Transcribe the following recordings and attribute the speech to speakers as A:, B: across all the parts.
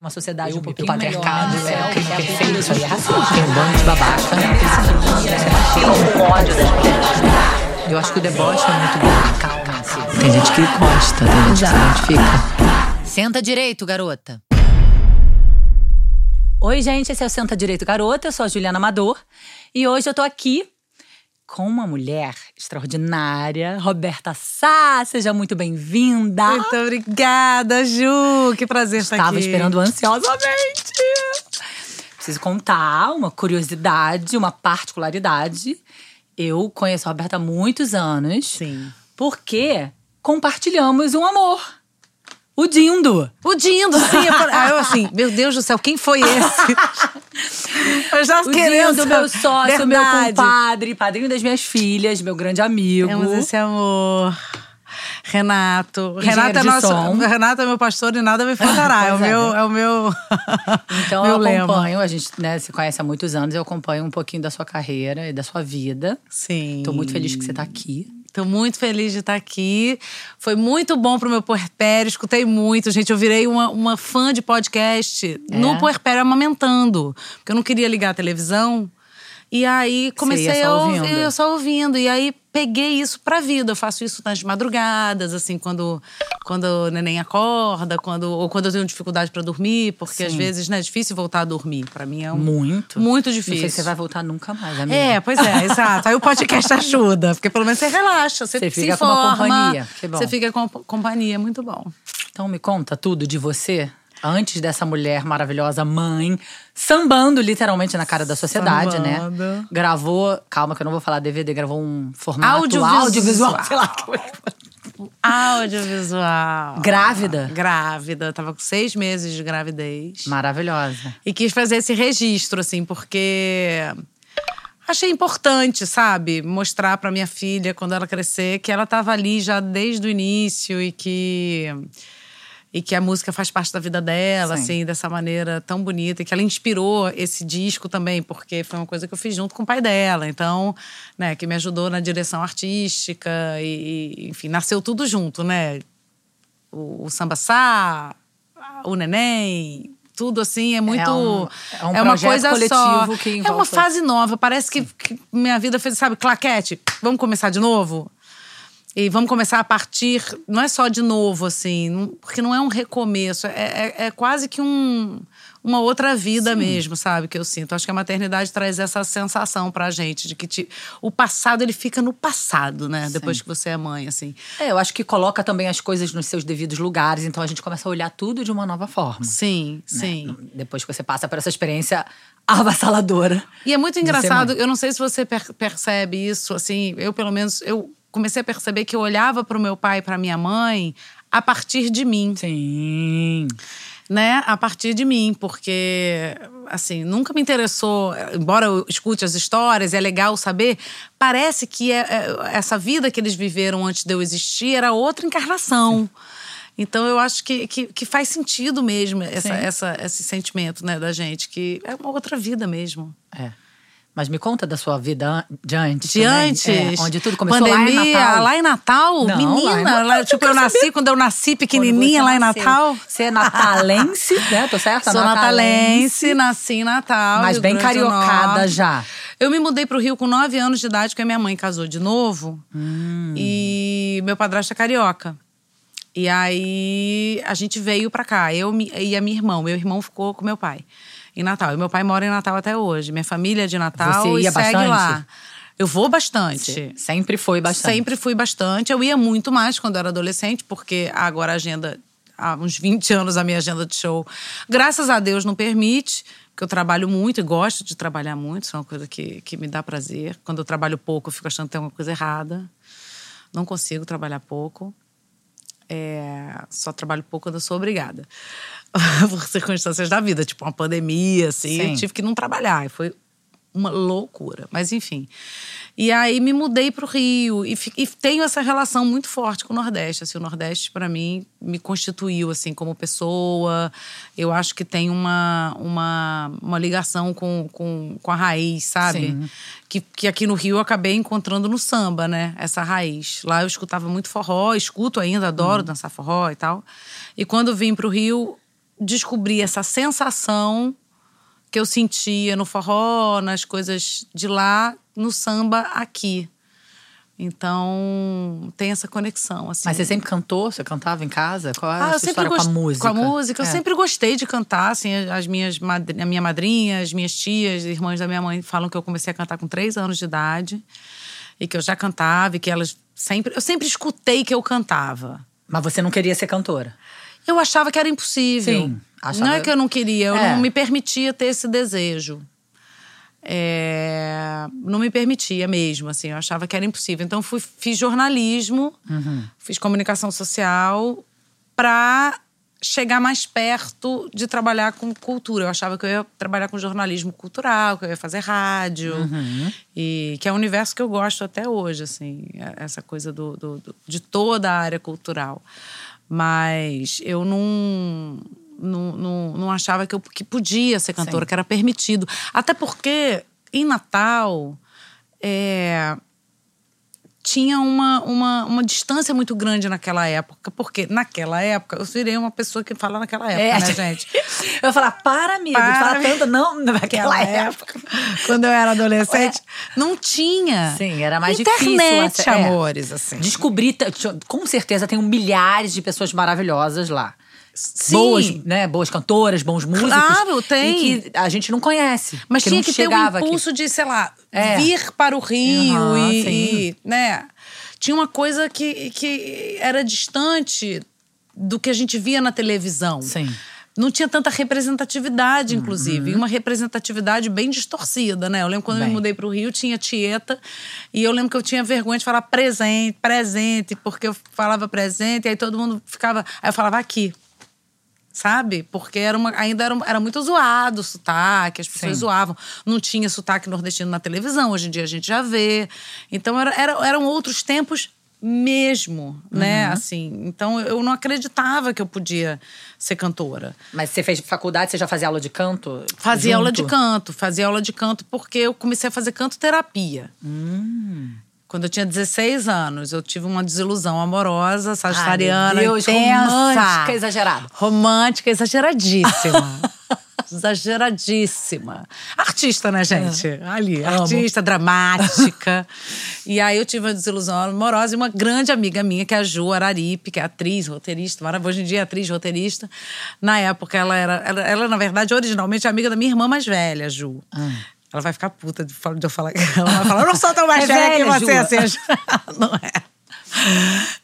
A: Uma sociedade
B: Eu
A: um
B: me
A: pouquinho
B: patriarcado,
A: melhor, né?
B: é, o crime
A: É
B: perfeito, isso aí é racista. Tem um bando de babaca.
A: Tem um ódio das mulheres.
B: Eu acho que o deboche é muito bom. Calma, Tem gente que gosta, tem gente que se identifica. Senta direito, garota.
A: Oi, gente, esse é o Senta Direito Garota, eu sou a Juliana Amador e hoje eu tô aqui com uma mulher extraordinária, Roberta Sá, seja muito bem-vinda.
C: Muito obrigada, Ju. Que prazer estar
A: Estava
C: aqui.
A: esperando ansiosamente. Preciso contar uma curiosidade, uma particularidade. Eu conheço a Roberta há muitos anos.
C: Sim.
A: Porque compartilhamos um amor. O Dindo.
C: O Dindo, sim. Eu, ah, eu assim, meu Deus do céu, quem foi esse? eu já
A: O
C: querendo
A: Dindo, meu sócio, meu
C: Verdade.
A: compadre, padrinho das minhas filhas, meu grande amigo.
C: Temos esse amor. Renato. Renato é, nosso,
A: som.
C: Renato é meu pastor e nada me faltará. é, o
A: é,
C: meu, é o meu.
A: Então
C: meu
A: eu
C: lema.
A: acompanho, a gente né, se conhece há muitos anos, eu acompanho um pouquinho da sua carreira e da sua vida.
C: Sim.
A: Tô muito feliz que você tá aqui.
C: Tô muito feliz de estar aqui. Foi muito bom pro meu puerpério, escutei muito, gente. Eu virei uma, uma fã de podcast
A: É?
C: no puerpério amamentando. Porque eu não queria ligar a televisão. E aí comecei a ouvir, eu só ouvindo. E aí peguei isso pra vida. Eu faço isso nas madrugadas, assim, quando, quando o neném acorda, quando, ou quando eu tenho dificuldade pra dormir, porque às
A: Sim.
C: vezes né, é difícil voltar a dormir. Pra mim é um,
A: Muito.
C: muito
A: Não sei
C: difícil.
A: se você vai voltar nunca mais, amiga.
C: É, pois é, exato. Aí o podcast ajuda, porque pelo menos você relaxa, você,
A: Você fica com uma
C: informa,
A: companhia, que bom.
C: Você fica com companhia, é muito bom.
A: Então me conta tudo de você. Antes dessa mulher maravilhosa, mãe, sambando literalmente na cara da sociedade, né?
C: Sambando.
A: Gravou, calma que eu não vou falar DVD, gravou um formato
C: Audiovisual.
A: audiovisual, sei lá.
C: Audiovisual.
A: Grávida?
C: Grávida, tava com seis meses de gravidez.
A: Maravilhosa.
C: E quis fazer esse registro, assim, porque achei importante, sabe? Mostrar pra minha filha, quando ela crescer, que ela tava ali já desde o início e que. E que a música faz parte da vida dela,
A: Sim.
C: assim, dessa maneira tão bonita. E que ela inspirou esse disco também, porque foi uma coisa que eu fiz junto com o pai dela. Então, né, que me ajudou na direção artística. E, enfim, nasceu tudo junto, né? O, o samba sá, o neném, tudo assim é muito.
A: É um- é um
C: uma
A: projeto
C: coisa
A: coletivo
C: só.
A: que
C: é uma fase nova. Parece que, que minha vida fez, sabe, claquete. Vamos começar de novo? E vamos começar a partir, não é só de novo, assim, porque não é um recomeço, é, é- é quase que um, uma outra vida mesmo, sabe? Que eu sinto. Acho que a maternidade traz essa sensação pra gente, de que te- o passado ele fica no passado, né? Depois que você é mãe, assim.
A: É, eu acho que coloca também as coisas nos seus devidos lugares, então a gente começa a olhar tudo de uma nova forma.
C: Sim,
A: né?
C: sim.
A: Depois que você passa por essa experiência avassaladora.
C: E é muito
A: ser
C: engraçado, eu não sei se você per- percebe isso, assim, eu pelo menos, eu comecei a perceber que eu olhava pro meu pai e pra minha mãe a partir de mim.
A: Sim.
C: né, a partir de mim, porque assim, nunca me interessou, embora eu escute as histórias, é legal saber, parece que é- é- essa vida que eles viveram antes de eu existir era outra encarnação. Então eu acho que, que, que faz sentido mesmo essa, essa, esse sentimento né, da gente, que é uma outra vida mesmo.
A: É. Mas me conta da sua vida de antes.
C: De.
A: É, onde tudo começou
C: pandemia,
A: lá em Natal.
C: lá em Natal?
A: Não, lá em
C: menina,
A: Natal,
C: lá- tipo, eu nasci
A: saber.
C: quando eu nasci pequenininha lá em. Natal.
A: Você é natalense, né? Tô certa?
C: Sou natalense, nasci em Natal.
A: Mas bem cariocada já.
C: Eu me mudei pro Rio com 9 anos de idade, porque a minha mãe casou de novo.
A: Hum.
C: E meu padrasto é carioca. E aí a gente veio pra cá, eu e a minha irmã. Meu irmão ficou com meu pai em Natal. E meu pai mora em Natal até hoje. Minha família é de Natal
A: Você ia
C: e segue
A: bastante?
C: lá. Eu vou bastante.
A: Sempre foi bastante.
C: Sempre fui bastante. Eu ia muito mais quando eu era adolescente, porque agora a agenda, há uns 20 anos, a minha agenda de show, graças a Deus, não permite. Porque eu trabalho muito e gosto de trabalhar muito, isso é uma coisa que, que me dá prazer. Quando eu trabalho pouco, eu fico achando que tem alguma coisa errada. Não consigo trabalhar pouco. É, só trabalho pouco quando eu sou obrigada. Por circunstâncias da vida, tipo uma pandemia, assim.
A: Sim.
C: Eu tive que não trabalhar. E foi uma loucura. Mas enfim. E aí me mudei para o Rio e, e tenho essa relação muito forte com o Nordeste. Assim, o Nordeste para mim me constituiu assim como pessoa. Eu acho que tem uma, uma, uma ligação com, com, com a raiz, sabe?
A: Sim.
C: Que, que aqui no Rio eu acabei encontrando no samba, né? Essa raiz. Lá eu escutava muito forró, escuto ainda, adoro dançar forró e tal. E quando vim para o Rio descobri essa sensação que eu sentia no forró, nas coisas de lá, no samba aqui. Então, tem essa conexão, assim.
A: Mas você sempre cantou? Você cantava em casa? Qual é
C: Ah,
A: a
C: eu
A: sua
C: sempre
A: história com a
C: gost-
A: música?
C: Com a música, eu
A: É.
C: sempre gostei de cantar, assim, as minhas madri- a minha madrinha, as minhas tias, irmãs da minha mãe falam que eu comecei a cantar com três anos de idade e que eu já cantava e que elas sempre, eu sempre escutei que eu cantava.
A: Mas você não queria ser cantora?
C: Eu achava que era impossível.
A: Sim, achava-
C: Não é que eu não queria, eu
A: É.
C: não me permitia ter esse desejo. É, não me permitia mesmo, assim, eu achava que era impossível. Então fui, fiz jornalismo,
A: Uhum.
C: fiz comunicação social para chegar mais perto de trabalhar com cultura. Eu achava que eu ia trabalhar com jornalismo cultural, que eu ia fazer rádio,
A: Uhum.
C: e que é um universo que eu gosto até hoje, assim, essa coisa do, do- do- de toda a área cultural. Mas eu não, não, não, não achava que eu que podia ser cantora,
A: Sim.
C: que era permitido. Até porque, em Natal, é, tinha uma, uma, uma distância muito grande naquela época. Porque naquela época, eu virei uma pessoa que fala naquela época, né, gente?
A: Eu ia falar, para, amigo.
C: Para,
A: fala tanto, não, naquela época.
C: Quando eu era adolescente, não tinha.
A: Sim, era mais
C: Internet,
A: difícil. é.
C: amores, assim.
A: Descobri, com certeza, tem milhares de pessoas maravilhosas lá.
C: Sim.
A: Boas, né? Boas cantoras, bons músicos.
C: Claro, tem.
A: E que a gente não conhece.
C: Mas tinha que ter um
A: chegava aqui.
C: impulso de, sei lá,
A: É.
C: vir para o Rio
A: Aham,
C: e, e, né? Tinha uma coisa que, que era distante do que a gente via na televisão.
A: Sim.
C: Não tinha tanta representatividade, inclusive. E uma representatividade bem distorcida, né? Eu lembro quando eu
A: Bem.
C: me mudei para o Rio, tinha Tieta. E eu lembro que eu tinha vergonha de falar presente, presente, porque eu falava presente, e aí todo mundo ficava. Aí eu falava aqui sabe? Porque era uma, ainda era, era muito zoado o sotaque, as pessoas
A: Sim.
C: zoavam. Não tinha sotaque nordestino na televisão, hoje em dia a gente já vê. Então era, era- eram outros tempos mesmo, né?
A: Uhum.
C: Assim, então eu não acreditava que eu podia ser cantora.
A: Mas você fez faculdade, você já fazia aula de canto?
C: Fazia aula de
A: junto?
C: canto, fazia aula de canto porque eu comecei a fazer canto terapia.
A: Hum.
C: Quando eu tinha 16 anos, eu tive uma desilusão amorosa, sagitariana,
A: Ai, Deus,
C: intensa.
A: romântica, exagerada.
C: Romântica, exageradíssima. exageradíssima. Artista, né, gente? Ali,
A: Amo.
C: artista, dramática. e aí eu tive uma desilusão amorosa e uma grande amiga minha, que é a Ju Araripe, que é atriz, roteirista, maravilhosa. Hoje em dia é atriz, roteirista. Na época, ela era, ela, ela, na verdade, originalmente é amiga da minha irmã mais velha, Ju. Ela vai ficar puta de de eu falar. Ela vai falar, eu não sou tão mais
A: É
C: velha, que você,
A: Ju.
C: assim. não é.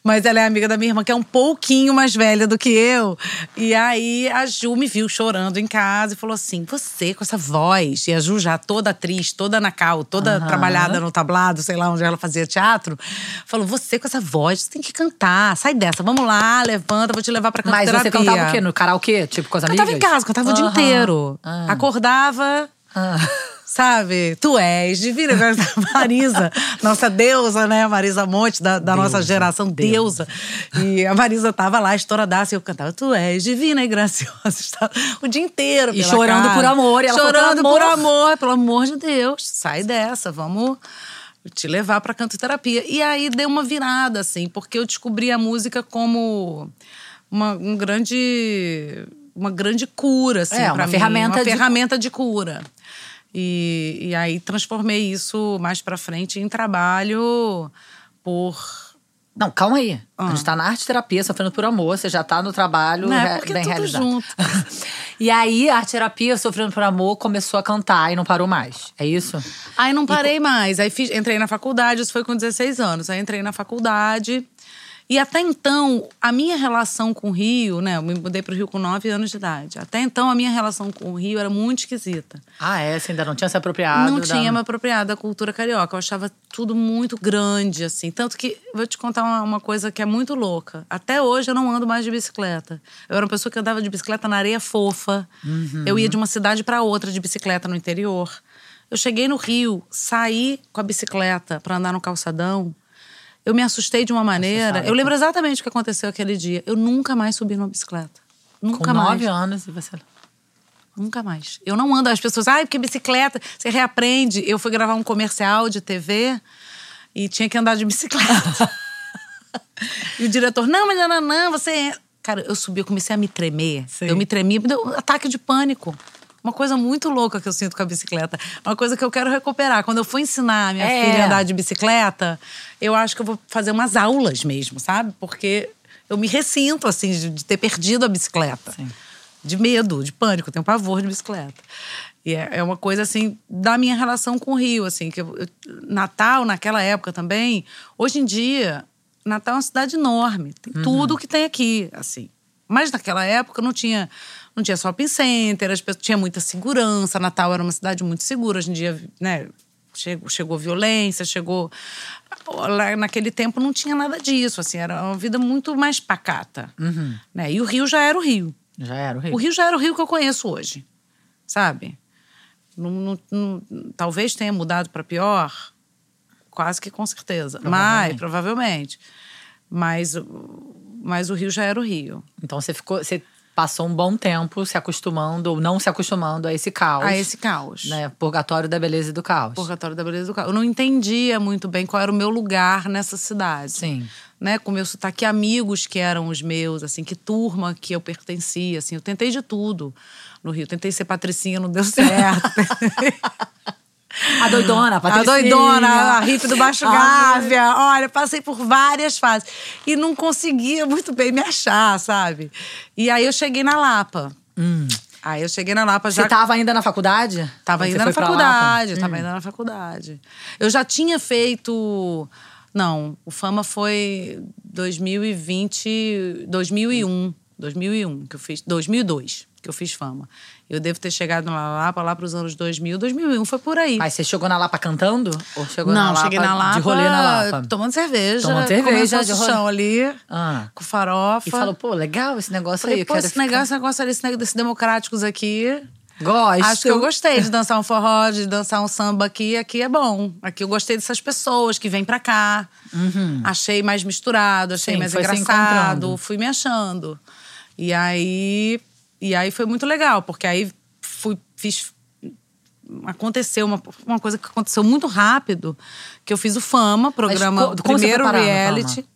C: Mas ela é amiga da minha irmã, que é um pouquinho mais velha do que eu. E aí a Ju me viu chorando em casa e falou assim: Você com essa voz. E a Ju já toda atriz, toda na cal, toda
A: Aham.
C: trabalhada no tablado, sei lá onde ela fazia teatro. Falou: Você com essa voz, você tem que cantar. Sai dessa, vamos lá, levanta, vou te levar pra
A: Mas
C: cantoterapia.
A: você cantava o quê? No karaokê? Tipo, com as amigas?
C: Cantava em casa, cantava o dia inteiro.
A: Ah.
C: Acordava. Sabe? Tu és divina. Marisa, nossa deusa, né? Marisa Monte, da, da nossa
A: Deusa,
C: geração, deusa. E a Marisa tava lá, estouradaça, e eu cantava, tu és divina e graciosa. O dia inteiro.
A: E chorando
C: casa.
A: por amor, e ela falou,
C: Chorando
A: "Pelo
C: por
A: amor."
C: amor, pelo amor de Deus. Sai dessa, vamos te levar pra canto terapia. E aí deu uma virada, assim, porque eu descobri a música como uma, um grande. Uma grande cura, assim,
A: É, uma
C: mim.
A: ferramenta
C: Uma
A: de-
C: ferramenta de cura. E, e aí transformei isso mais pra frente em trabalho por.
A: Não, calma aí. A
C: Ah.
A: gente tá na arte terapia, sofrendo por amor, você já tá no trabalho
C: Não é, porque
A: bem
C: tudo
A: realizado.
C: junto.
A: e aí, a arte terapia, sofrendo por amor, começou a cantar e não parou mais. É isso?
C: Aí não parei mais. Aí fiz- entrei na faculdade, isso foi com 16 anos. Aí entrei na faculdade. E até então, a minha relação com o Rio, né? Eu me mudei para o Rio com 9 anos de idade. Até então, a minha relação com o Rio era muito esquisita.
A: Ah, é? Você ainda não tinha se apropriado?
C: não
A: da-
C: tinha me apropriado da cultura carioca. Eu achava tudo muito grande, assim. Tanto que, vou te contar uma, uma coisa que é muito louca. Até hoje eu não ando mais de bicicleta. Eu era uma pessoa que andava de bicicleta na areia fofa. Eu ia de uma cidade para outra de bicicleta no interior. Eu cheguei no Rio, saí com a bicicleta para andar no calçadão. Eu me assustei de uma maneira.
A: sabe
C: Eu lembro exatamente o que aconteceu aquele dia. Eu nunca mais subi numa bicicleta. Nunca
A: Com
C: mais.
A: nove anos e você.
C: Nunca mais. Eu não ando. As pessoas, ai, porque bicicleta, você reaprende. Eu fui gravar um comercial de TV e tinha que andar de bicicleta. e o diretor, não, mas não, não, não, você. Cara, eu subi, eu comecei a me tremer.
A: Sim.
C: Eu me tremia, me deu um ataque de pânico. Uma coisa muito louca que eu sinto com a bicicleta. Uma coisa que eu quero recuperar. Quando eu for ensinar a minha
A: É.
C: filha a andar de bicicleta, eu acho que eu vou fazer umas aulas mesmo, sabe? Porque eu me ressinto, assim, de, de ter perdido a bicicleta.
A: Sim.
C: De medo, de pânico. Eu tenho pavor de bicicleta. E é, é uma coisa, assim, da minha relação com o Rio, assim. Que eu- eu- Natal, naquela época também. Hoje em dia, Natal é uma cidade enorme. Tem tudo que tem aqui, assim. Mas naquela época não tinha, não tinha shopping center, as pessoas, tinha muita segurança. Natal era uma cidade muito segura. Hoje em dia, né, chegou, chegou violência, chegou. Lá naquele tempo não tinha nada disso, assim, era uma vida muito mais pacata. Né? E o Rio já era o Rio.
A: Já era o Rio.
C: O Rio já era o Rio que eu conheço hoje, sabe? Não- não- não- talvez tenha mudado para pior, quase que com certeza. Mas, provavelmente. Mas, o- mas o Rio já era o Rio.
A: Então você ficou. Você passou um bom tempo se acostumando, ou não se acostumando a esse caos.
C: A esse caos.
A: Né? Purgatório da beleza e do caos.
C: Purgatório da Beleza do Caos. Eu não entendia muito bem qual era o meu lugar nessa cidade.
A: Sim.
C: Né, com meu sotaque, amigos que eram os meus, assim, que turma que eu pertencia, assim. Eu tentei de tudo no Rio. Tentei ser patricinha, não deu certo.
A: A doidona, a
C: A
A: Patricinha.
C: doidona, a riff do Baixo
A: Ai.
C: Gávea. Olha, passei por várias fases. E não conseguia muito bem me achar, sabe? E aí eu cheguei na Lapa. Aí eu cheguei na Lapa já.
A: Você tava ainda na faculdade?
C: Tava ainda na faculdade, tava ainda na faculdade. Eu já tinha feito. Não, o Fama foi 2020, 2001, 2001 que eu fiz, 2002 que eu fiz Fama. Eu devo ter chegado na Lapa lá para os anos 2000, 2001 foi por aí.
A: Mas você chegou na Lapa cantando? Ou chegou na
C: Não,
A: Lapa
C: cheguei na Lapa
A: de rolê na Lapa?
C: tomando cerveja,
A: Tomando cerveja, de rolê.
C: salsichão ali,
A: Ah.
C: com farofa.
A: E falou, pô, legal esse negócio
C: Falei,
A: aí.
C: pô,
A: quero
C: esse
A: ficar-
C: negócio, esse negócio ali, esse negócio desses democráticos aqui.
A: Gosto.
C: Acho que eu gostei de dançar um forró, de dançar um samba aqui. Aqui é bom. Aqui eu gostei dessas pessoas que vêm pra cá. Achei mais misturado, achei
A: Sim,
C: mais engraçado. Fui me achando. E aí, e aí foi muito legal, porque aí fui, fiz. Aconteceu uma, uma coisa que aconteceu muito rápido, que eu fiz o Fama, programa,
A: foi
C: primeiro reality.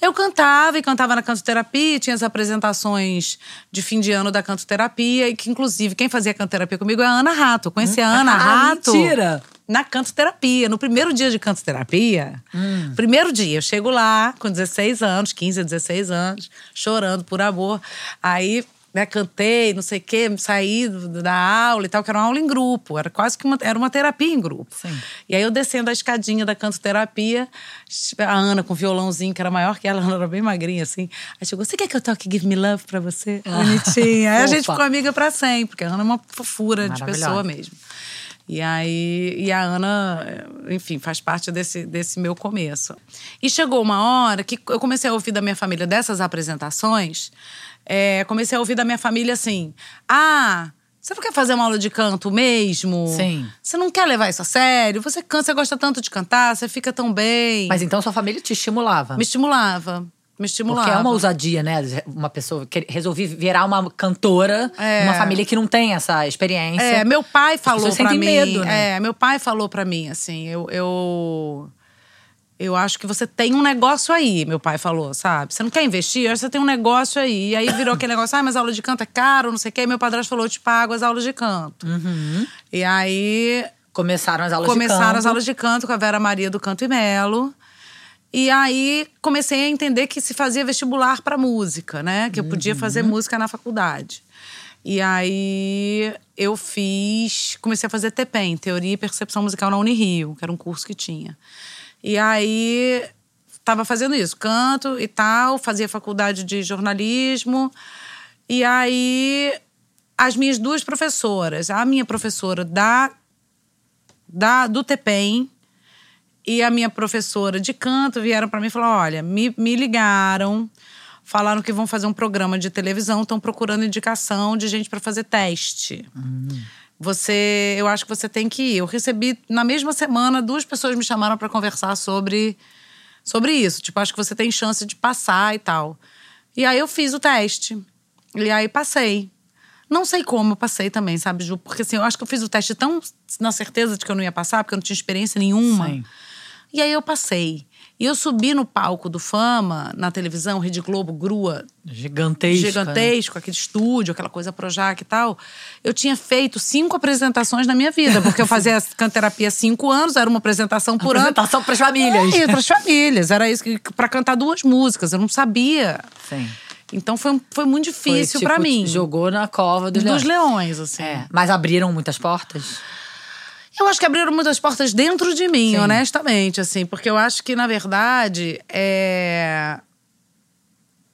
C: Eu cantava e cantava na cantoterapia, tinha as apresentações de fim de ano da cantoterapia, e que, inclusive, quem fazia cantoterapia comigo é a Ana Rato. Eu conheci a Ana
A: Ah,
C: Rato.
A: mentira!
C: Na cantoterapia. No primeiro dia de cantoterapia,
A: Hum.
C: primeiro dia, eu chego lá com 16 anos, 15 a 16 anos, chorando por amor. Aí. Né, cantei, não sei o quê, saí da aula e tal, que era uma aula em grupo, era quase que uma, era uma terapia em grupo.
A: Sim.
C: E aí eu descendo a escadinha da cantoterapia, a Ana com violãozinho, que era maior que ela, ela era bem magrinha assim. Aí chegou, você quer que eu toque Give Me Love pra você? Bonitinha. Aí a gente ficou amiga pra sempre, porque a Ana é uma fofura de pessoa mesmo. E aí, e a Ana, enfim, faz parte desse, desse meu começo. E chegou uma hora que eu comecei a ouvir da minha família dessas apresentações, é, comecei a ouvir da minha família assim: ah, você não quer fazer uma aula de canto mesmo?
A: Sim.
C: Você não quer levar isso a sério? Você canta, você gosta tanto de cantar, você fica tão bem.
A: Mas então sua família te estimulava.
C: Me estimulava. Me estimulava.
A: Porque é uma ousadia, né? Uma pessoa que resolvi virar uma cantora
C: É.
A: numa família que não tem essa experiência.
C: É, meu pai falou
A: sentem
C: mim.
A: medo, né?
C: É, meu pai falou pra mim assim, eu, eu eu acho que você tem um negócio aí, meu pai falou, sabe? Você não quer investir? Eu acho que você tem um negócio aí. E aí virou aquele negócio, ah, mas aula de canto é caro, não sei o quê. E meu padrasto falou, eu te pago as aulas de canto. E aí
A: Começaram as aulas
C: começaram
A: de canto.
C: as aulas de canto com a Vera Maria do Canto e Melo. E aí comecei a entender que se fazia vestibular para música, né? Que eu podia fazer música na faculdade. E aí eu fiz, comecei a fazer TPEM, Teoria e Percepção Musical na Unirio, que era um curso que tinha. E aí estava fazendo isso, canto e tal, fazia faculdade de jornalismo. E aí as minhas duas professoras, a minha professora da da, do TPEM e a minha professora de canto vieram para mim e falaram: olha, me, me ligaram, falaram que vão fazer um programa de televisão, estão procurando indicação de gente para fazer teste. Você, eu acho que você tem que ir. Eu recebi na mesma semana duas pessoas me chamaram para conversar sobre sobre isso. Tipo, acho que você tem chance de passar e tal. E aí eu fiz o teste. E aí passei. Não sei como eu passei também, sabe, Ju? Porque assim, eu acho que eu fiz o teste tão na certeza de que eu não ia passar, porque eu não tinha experiência nenhuma.
A: Sim.
C: E aí eu passei. E eu subi no palco do Fama, na televisão, Rede Globo, grua.
A: Gigantesco.
C: Gigantesco, aquele estúdio, aquela coisa Projac e tal. Eu tinha feito cinco apresentações na minha vida, porque eu fazia canterapia há cinco anos, era uma apresentação por ano.
A: Apresentação para as famílias.
C: É, para as famílias. Era isso, para cantar duas músicas. Eu não sabia.
A: Sim.
C: Então foi, foi muito difícil
A: Foi,
C: para
A: tipo,
C: mim.
A: Jogou na cova dos,
C: Dos
A: leões.
C: leões, assim.
A: É. Mas abriram muitas portas?
C: Eu acho que abriram muitas portas dentro de mim,
A: Sim.
C: honestamente, assim, porque eu acho que, na verdade, é.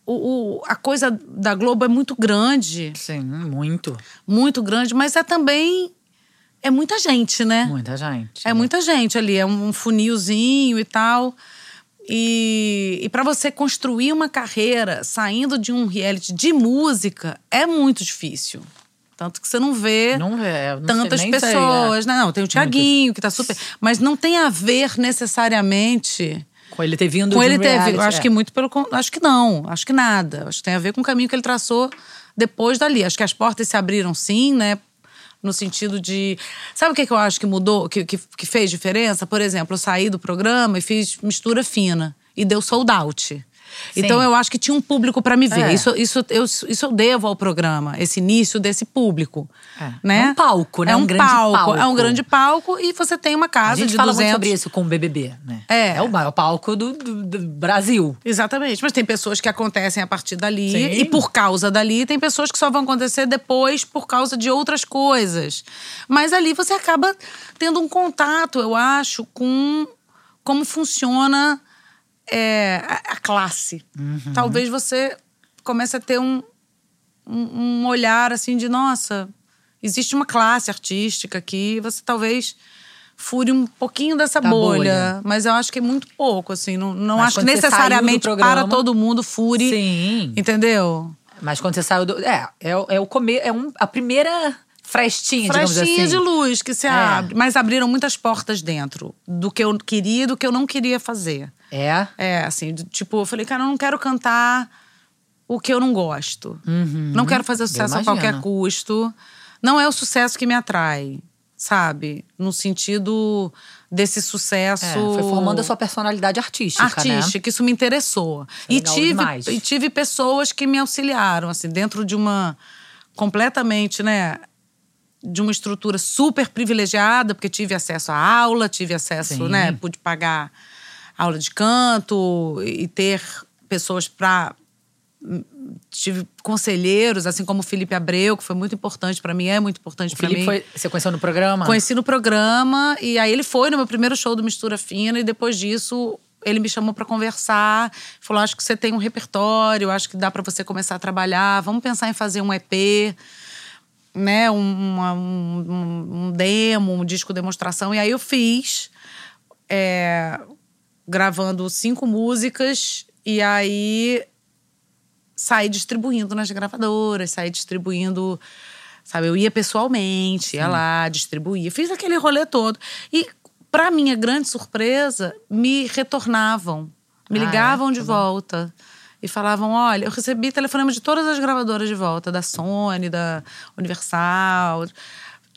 C: O, o- a coisa da Globo é muito grande,
A: Sim, muito.
C: muito grande, mas é também. É muita gente, né?
A: Muita gente.
C: É muita gente ali, é um funilzinho e tal. E, e para você construir uma carreira saindo de um reality de música é muito difícil. Tanto que você não vê
A: Não vê. Não sei,
C: tantas
A: sei, é.
C: pessoas. né? Não, tem o Tiaguinho, que tá super. Mas não tem a ver necessariamente
A: Com ele ter vindo
C: com ele
A: um
C: ter.
A: reality,
C: Eu acho
A: é.
C: que muito pelo. Acho que não. Acho que nada. Acho que tem a ver com o caminho que ele traçou depois dali. Acho que as portas se abriram sim, né? No sentido de. Sabe o que, que eu acho que mudou, que, que, que fez diferença? Por exemplo, eu saí do programa e fiz mistura fina. E deu sold out. Então eu acho que tinha um público para me ver.
A: É.
C: Isso, isso, eu, isso eu devo ao programa, esse início desse público.
A: É.
C: Né?
A: É um palco, né?
C: É
A: Um
C: um,
A: grande
C: palco,
A: palco.
C: É um grande palco e você tem uma
A: A
C: casa
A: gente
C: de
A: fala
C: 200.
A: muito sobre isso com o BBB, né?
C: É.
A: É o maior palco do, do- do Brasil.
C: Exatamente, mas tem pessoas que acontecem a partir dali
A: Sim.
C: e por causa dali, tem pessoas que só vão acontecer depois por causa de outras coisas. Mas ali você acaba tendo um contato, eu acho, com como funciona é, a, a classe. Talvez você comece a ter um, um, um olhar assim de nossa, existe uma classe artística aqui, você talvez fure um pouquinho dessa bolha,
A: bolha.
C: mas eu acho que é muito pouco, assim, não, não
A: Mas
C: acho que necessariamente
A: programa-
C: para todo mundo fure,
A: Sim.
C: entendeu?
A: Mas quando você saiu do. É, é, o- é o comer. É um, a primeira frestinha, digamos
C: Frestinha
A: assim.
C: de luz que se
A: É.
C: abre, mas abriram muitas portas dentro do que eu queria e do que eu não queria fazer.
A: É.
C: É, assim, tipo, eu falei, cara, eu não quero cantar o que eu não gosto. Não quero fazer sucesso a qualquer custo. Não é o sucesso que me atrai, sabe? No sentido desse sucesso.
A: É, foi formando a sua personalidade artística. Né?
C: artística, isso me interessou. E tive,
A: demais.
C: e tive pessoas que me auxiliaram, assim, dentro de uma completamente, né? De uma estrutura super privilegiada, porque tive acesso à aula, tive acesso,
A: Sim.
C: né? Pude pagar aula de canto e ter pessoas para tive conselheiros, assim como o Felipe Abreu, que foi muito importante para mim, é muito importante para mim.
A: foi. Você conheceu no programa?
C: Conheci no programa e aí ele foi no meu primeiro show do Mistura Fina e depois disso ele me chamou para conversar, falou: "Acho que você tem um repertório, acho que dá para você começar a trabalhar, vamos pensar em fazer um EP" né, um, uma- um, um- demo, um disco demonstração. E aí eu fiz, é, gravando cinco músicas, e aí saí distribuindo nas gravadoras, saí distribuindo. Sabe, eu ia pessoalmente, ia lá, distribuía, fiz aquele rolê todo. E, para minha grande surpresa, me retornavam, me
A: Ah, é?
C: ligavam de
A: Tá bom.
C: E falavam: olha, eu recebi telefonema de todas as gravadoras de volta, da Sony, da Universal,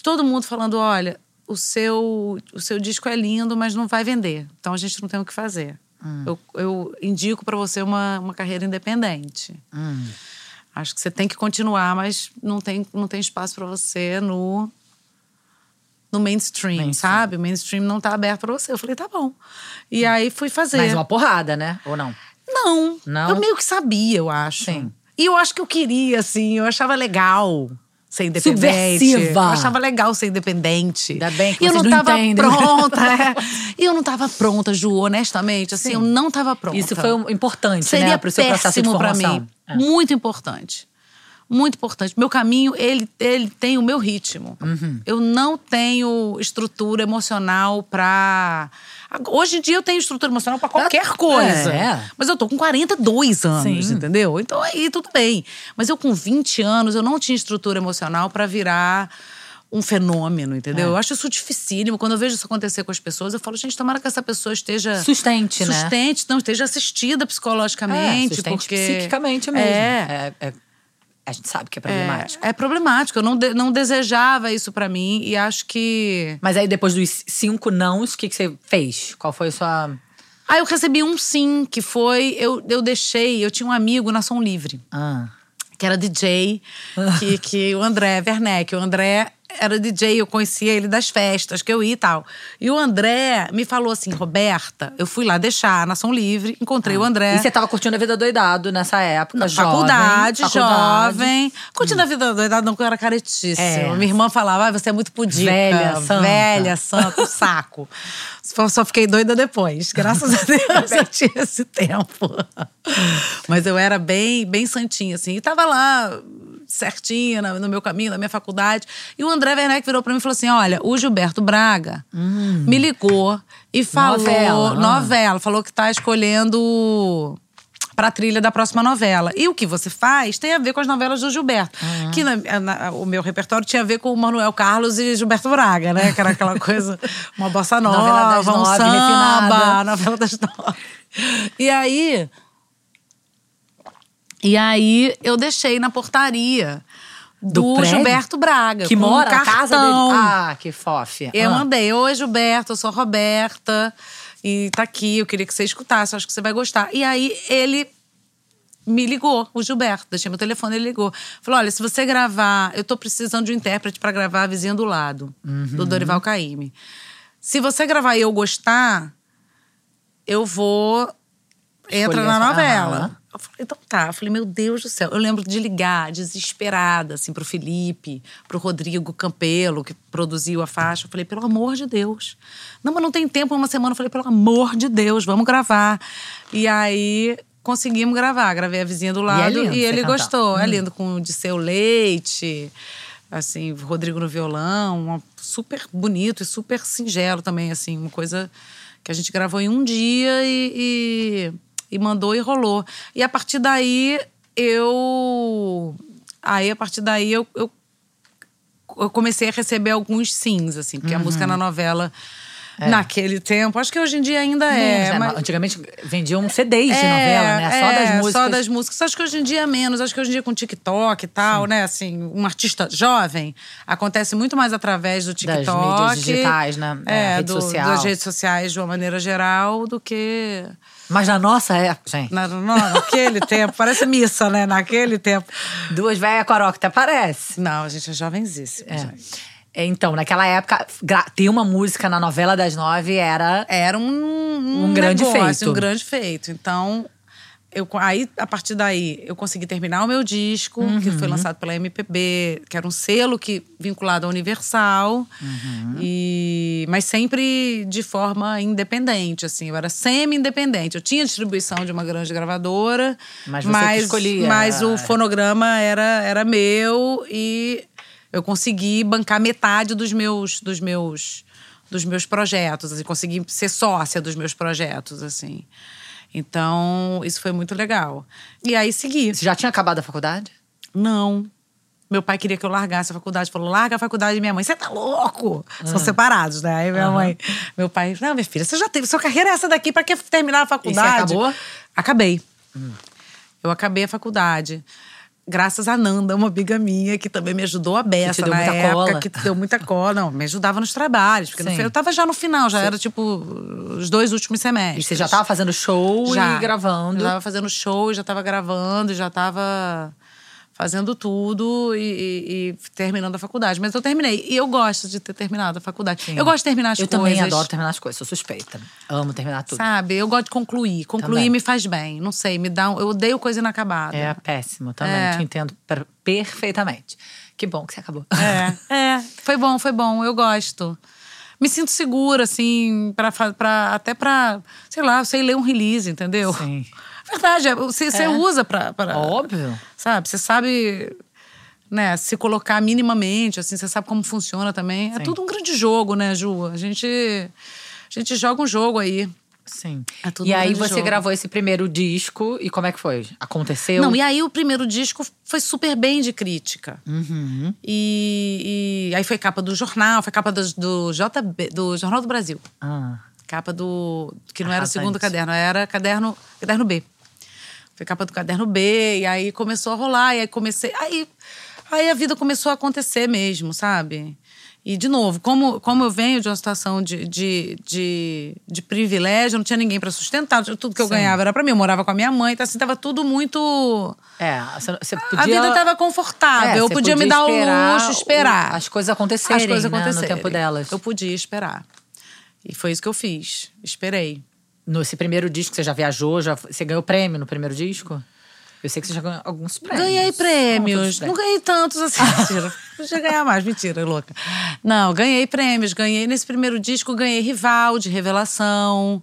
C: todo mundo falando: olha, o seu, o seu disco é lindo, mas não vai vender. Então a gente não tem o que fazer.
A: Hum.
C: Eu, eu indico para você uma, uma carreira independente.
A: Hum.
C: Acho que você tem que continuar, mas não tem, não tem espaço para você no no mainstream,
A: Mainstream.
C: sabe? O mainstream não tá aberto para você. Eu falei, tá bom. E aí fui fazer.
A: Mais uma porrada, né? Ou não?
C: Não.
A: Não?
C: Eu meio que sabia, eu acho.
A: Sim.
C: E eu acho que eu queria, assim, eu achava legal ser independente.
A: Subversiva.
C: Eu achava legal ser independente.
A: Ainda bem que
C: e eu não
A: não
C: tava
A: entendem.
C: pronta. é. E eu não tava pronta, Ju, honestamente. Assim,
A: Sim.
C: eu não tava pronta.
A: Isso foi importante,
C: Seria
A: né? Para o seu processo de formação.
C: mim.
A: É.
C: Muito importante. Muito importante. Meu caminho, ele, ele tem o meu ritmo.
A: Uhum.
C: Eu não tenho estrutura emocional pra. Hoje em dia eu tenho estrutura emocional pra qualquer coisa.
A: É.
C: Mas eu tô com 42 anos,
A: Sim.
C: entendeu? Então aí tudo bem. Mas eu com 20 anos, eu não tinha estrutura emocional pra virar um fenômeno, entendeu?
A: É.
C: Eu acho isso dificílimo. Quando eu vejo isso acontecer com as pessoas, eu falo, gente, tomara que essa pessoa esteja
A: Sustente, né?
C: sustente, não esteja assistida
A: É,
C: psicologicamente,
A: sustente
C: porque
A: psiquicamente mesmo.
C: É,
A: É, é- A gente sabe que é problemático.
C: É, é problemático. Eu não, de, não desejava isso para mim e acho que.
A: Mas aí depois dos cinco nãos, o que, que você fez? Qual foi a sua.
C: Ah, eu recebi um sim, que foi. Eu, eu deixei. Eu tinha um amigo na Som Livre.
A: Ah.
C: Que era DJ, que, que o André Werneck. O André era DJ, eu conhecia ele das festas que eu ia e tal. E o André me falou assim: Roberta, eu fui lá deixar na Som Livre, encontrei o André.
A: E você tava curtindo a vida doidado nessa época,
C: Na
A: jovem,
C: faculdade,
A: faculdade.
C: jovem. Curtindo a vida doidada, não, que eu era caretíssima.
A: É.
C: Minha irmã falava, ah, você é muito pudica.
A: Velha, santa.
C: Velha, santa, saco. Só, só fiquei doida depois. Graças a Deus eu tinha esse tempo. Mas eu era bem, bem santinha, assim. E tava lá certinha no meu caminho, na minha faculdade. E o André Werneck virou pra mim e falou assim: olha, o Gilberto Braga me ligou e falou.
A: Novela, ah.
C: novela falou que tá escolhendo para a trilha da próxima novela. E o que você faz tem a ver com as novelas do Gilberto.
A: Uhum.
C: Que na- na- o meu repertório tinha a ver com o Manuel Carlos e Gilberto Braga, né? Que era aquela coisa, uma bossa nova,
A: Novela das
C: um
A: nove,
C: samba,
A: refinada.
C: novela das nove. E aí. E aí eu deixei na portaria do,
A: Do?
C: Gilberto Braga.
A: Que
C: com um
A: mora na casa dele. Ah, que fofe.
C: Eu
A: ah.
C: mandei, oi Gilberto, eu sou a Roberta e tá aqui, eu queria que você escutasse, acho que você vai gostar. E aí ele me ligou, o Gilberto, deixei meu telefone, ele ligou. Falou: olha, se você gravar, eu tô precisando de um intérprete pra gravar a vizinha do lado, do Dorival Caymmi. Se você gravar e eu gostar, eu vou. Entra
A: Escolher
C: na
A: essa-
C: novela. Eu falei, então tá. Eu falei, meu Deus do céu. Eu lembro de ligar, desesperada, assim, pro Felipe, pro Rodrigo Campelo, que produziu a faixa. Eu falei, pelo amor de Deus. Não, mas não tem tempo, uma semana. Eu falei, pelo amor de Deus, vamos gravar. E aí conseguimos gravar. Gravei a vizinha do lado
A: lindo
C: e ele gostou. É lindo, com o Disseu Leite, assim, Rodrigo no violão. super bonito e super singelo também, assim, uma coisa que a gente gravou em um dia e, e, e mandou e rolou. E a partir daí eu. Aí a partir daí eu, eu, eu comecei a receber alguns sims, assim, porque a
A: Uhum.
C: música na novela. Naquele tempo, acho que hoje em dia ainda é.
A: Né?
C: mas-
A: Antigamente vendiam CDs de
C: é,
A: novela, né? Só
C: é,
A: das músicas.
C: Só das músicas. Acho que hoje em dia é menos. Acho que hoje em dia com TikTok e tal, né? Assim, um artista jovem acontece muito mais através do TikTok.
A: mídias digitais, né? É,
C: É,
A: rede
C: do-
A: social.
C: das redes sociais de uma maneira geral do que.
A: Mas na nossa época, gente,
C: Na, na- naquele tempo. Parece missa, né? Naquele tempo.
A: duas velhas coroca até parece.
C: Não, a gente é jovenzíssima.
A: É.
C: gente.
A: Então, naquela época, ter uma música na novela das nove era.
C: Era um, um,
A: Um grande
C: negócio,
A: feito.
C: Um grande feito. Então, eu, aí, a partir daí, eu consegui terminar o meu disco, que
A: Uhum.
C: foi lançado pela MPB, que era um selo que, vinculado à Universal.
A: Uhum.
C: E, mas sempre de forma independente, assim. Eu era semi-independente. Eu tinha distribuição de uma grande gravadora.
A: Mas você que escolhia.
C: Mas o fonograma era, era meu e eu consegui bancar metade dos meus dos meus dos meus projetos, assim, consegui ser sócia dos meus projetos, assim. Então, isso foi muito legal. E aí segui.
A: Você já tinha acabado a faculdade?
C: Não. Meu pai queria que eu largasse a faculdade. Falou, larga a faculdade. E minha mãe, você tá louco?
A: Ah.
C: São separados, né? Aí minha mãe… Meu pai, não, minha filha, você já teve… Sua carreira é essa daqui, pra que terminar a faculdade?
A: acabou? Hum.
C: Acabei. Eu acabei a faculdade. Graças a Nanda, uma amiga minha, que também me ajudou a beça
A: deu
C: na
A: muita
C: época.
A: cola.
C: Que deu muita cola. Não, me ajudava nos trabalhos. Porque no
A: Sim.
C: fim, eu tava já no final. Já era, tipo, os dois últimos
A: E
C: semestres.
A: você já tava fazendo show
C: Já.
A: e gravando.
C: Já tava fazendo show, já tava gravando, já tava fazendo tudo e, e- e terminando a faculdade. Mas eu terminei. E eu gosto de ter terminado a faculdade. Eu gosto de terminar as
A: Eu
C: coisas.
A: também adoro terminar as coisas, sou suspeita. Amo terminar tudo.
C: Sabe? Eu gosto de concluir. Concluir
A: Também.
C: me faz bem. Não sei, me dá um, Eu odeio coisa inacabada.
A: É péssimo também,
C: É.
A: te entendo per- perfeitamente. Que bom que você acabou.
C: É, é. Foi bom, foi bom. Eu gosto. Me sinto segura, assim, pra, pra, até pra, sei lá, eu sei ler um release, entendeu?
A: Sim.
C: Verdade, é, você, você
A: É.
C: usa pra, pra.
A: Óbvio.
C: Sabe? Você sabe. Né, se colocar minimamente, assim, você sabe como funciona também. É
A: Sim.
C: tudo um grande jogo, né, Ju? A gente, a gente joga um jogo aí.
A: Sim.
C: É tudo
A: e
C: um
A: aí você
C: jogo.
A: gravou esse primeiro disco e como é que foi? Aconteceu?
C: Não, e aí o primeiro disco foi super bem de crítica.
A: Uhum.
C: E, e aí foi capa do jornal, foi capa do, do JB, do Jornal do Brasil.
A: Ah,
C: Capa do. Que não era o segundo caderno, era caderno, caderno B. Foi capa do caderno B, e aí começou a rolar, e aí comecei. Aí, aí a vida começou a acontecer mesmo, sabe? E, de novo, como, como eu venho de uma situação de, de, de, de privilégio, não tinha ninguém para sustentar, tudo que eu
A: Sim.
C: ganhava era para mim, eu morava com a minha mãe, então assim, tava tudo muito.
A: É, você, podia.
C: A vida tava confortável,
A: É,
C: eu
A: você
C: podia, me dar o luxo, esperar.
A: o- as coisas acontecerem,
C: As coisas
A: né,
C: acontecerem.
A: no tempo delas.
C: Eu podia esperar. E foi isso que eu fiz. Esperei.
A: Nesse primeiro disco, você já viajou, já, você ganhou prêmio no primeiro disco? Eu sei que você já ganhou alguns prêmios.
C: Ganhei prêmios. Não ganhei tantos assim. Mentira. Podia ganhar mais, mentira, louca. Não, ganhei prêmios. Ganhei nesse primeiro disco, ganhei Rival de Revelação,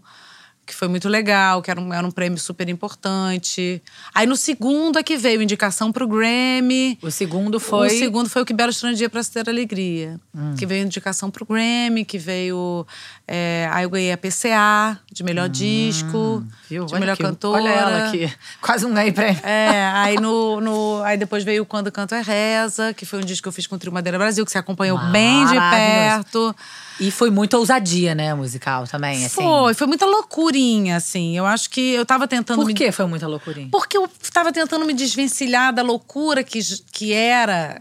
C: que foi muito legal, que era um, era um prêmio super importante. Aí no segundo é que veio indicação pro Grammy.
A: O segundo foi.
C: O segundo foi o Que Belo Estrangeiro para Se Ter Alegria. Que veio indicação pro Grammy, que veio. é, aí eu ganhei a PCA de melhor disco,
A: Viu?
C: de
A: Olha
C: melhor cantora.
A: Olha ela aqui. Quase um ganhei prêmio.
C: É, aí, no, no- aí depois veio o Quando Canto é Reza, que foi um disco que eu fiz com o Trio Madeira Brasil, que você acompanhou bem de perto.
A: E foi muita ousadia, né, musical também, assim.
C: Foi, foi muita loucurinha, assim. Eu acho que eu tava tentando
A: Por
C: me.
A: que foi muita loucurinha?
C: Porque eu tava tentando me desvencilhar da loucura que, que era.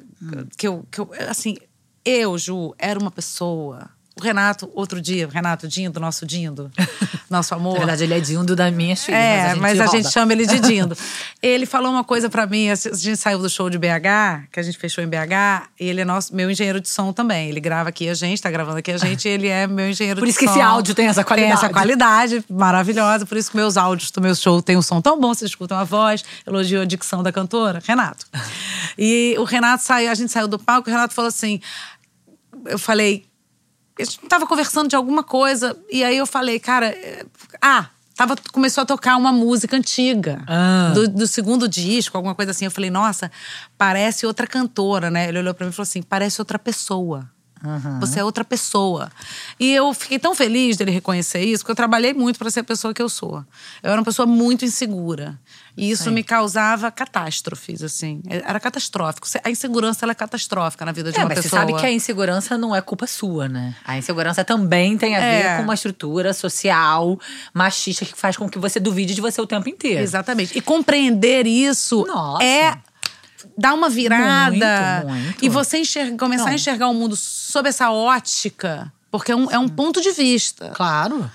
C: Que, eu, que eu. Assim, eu, Ju, era uma pessoa. O Renato, outro dia, o Renato Dindo, nosso Dindo, nosso amor.
A: Na verdade, ele é Dindo da minha filha.
C: É, mas a gente,
A: roda.
C: chama ele de Dindo. ele falou uma coisa pra mim, a gente saiu do show de BH, que a gente fechou em BH, e ele é nosso, meu engenheiro de som também. Ele grava aqui a gente, tá gravando aqui a gente, e ele é meu engenheiro
A: Por
C: de
A: isso que
C: som.
A: esse áudio tem essa
C: Tem essa
A: qualidade.
C: qualidade maravilhosa, por isso que meus áudios do meu show têm um som tão bom, vocês escutam a voz, elogiou a dicção da cantora, Renato. E o Renato saiu, a gente saiu do palco, o Renato falou assim, eu falei, a gente tava conversando de alguma coisa, e aí eu falei, cara, é, ah, tava, começou a tocar uma música antiga
A: Ah.
C: do, do segundo disco, alguma coisa assim. Eu falei, nossa, parece outra cantora, né? Ele olhou pra mim e falou assim: parece outra pessoa. Você é outra pessoa. E eu fiquei tão feliz dele reconhecer isso, porque eu trabalhei muito para ser a pessoa que eu sou. Eu era uma pessoa muito insegura. E isso me causava catástrofes, assim. Era catastrófico. A insegurança ela é catastrófica na vida de
A: É,
C: uma
A: mas
C: pessoa.
A: você sabe que a insegurança não é culpa sua, né? A insegurança também tem a ver
C: É.
A: com uma estrutura social machista que faz com que você duvide de você o tempo inteiro.
C: Exatamente. E compreender isso
A: Nossa.
C: é dar uma virada
A: Muito, muito.
C: e você enxerga, começar
A: Não.
C: a enxergar o mundo sob essa ótica, porque é um, é um ponto de vista.
A: Claro.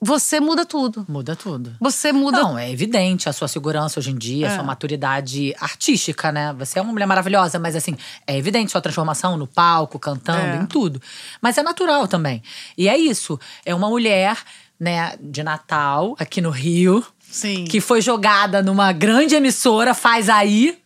C: Você muda tudo.
A: Muda tudo.
C: Você muda.
A: Não, é evidente a sua segurança hoje em dia, a
C: É.
A: sua maturidade artística, né? Você é uma mulher maravilhosa, mas assim, é evidente sua transformação no palco, cantando,
C: É.
A: em tudo. Mas é natural também. E é isso. É uma mulher, né, de Natal, aqui no Rio,
C: Sim.
A: que foi jogada numa grande emissora, faz aí,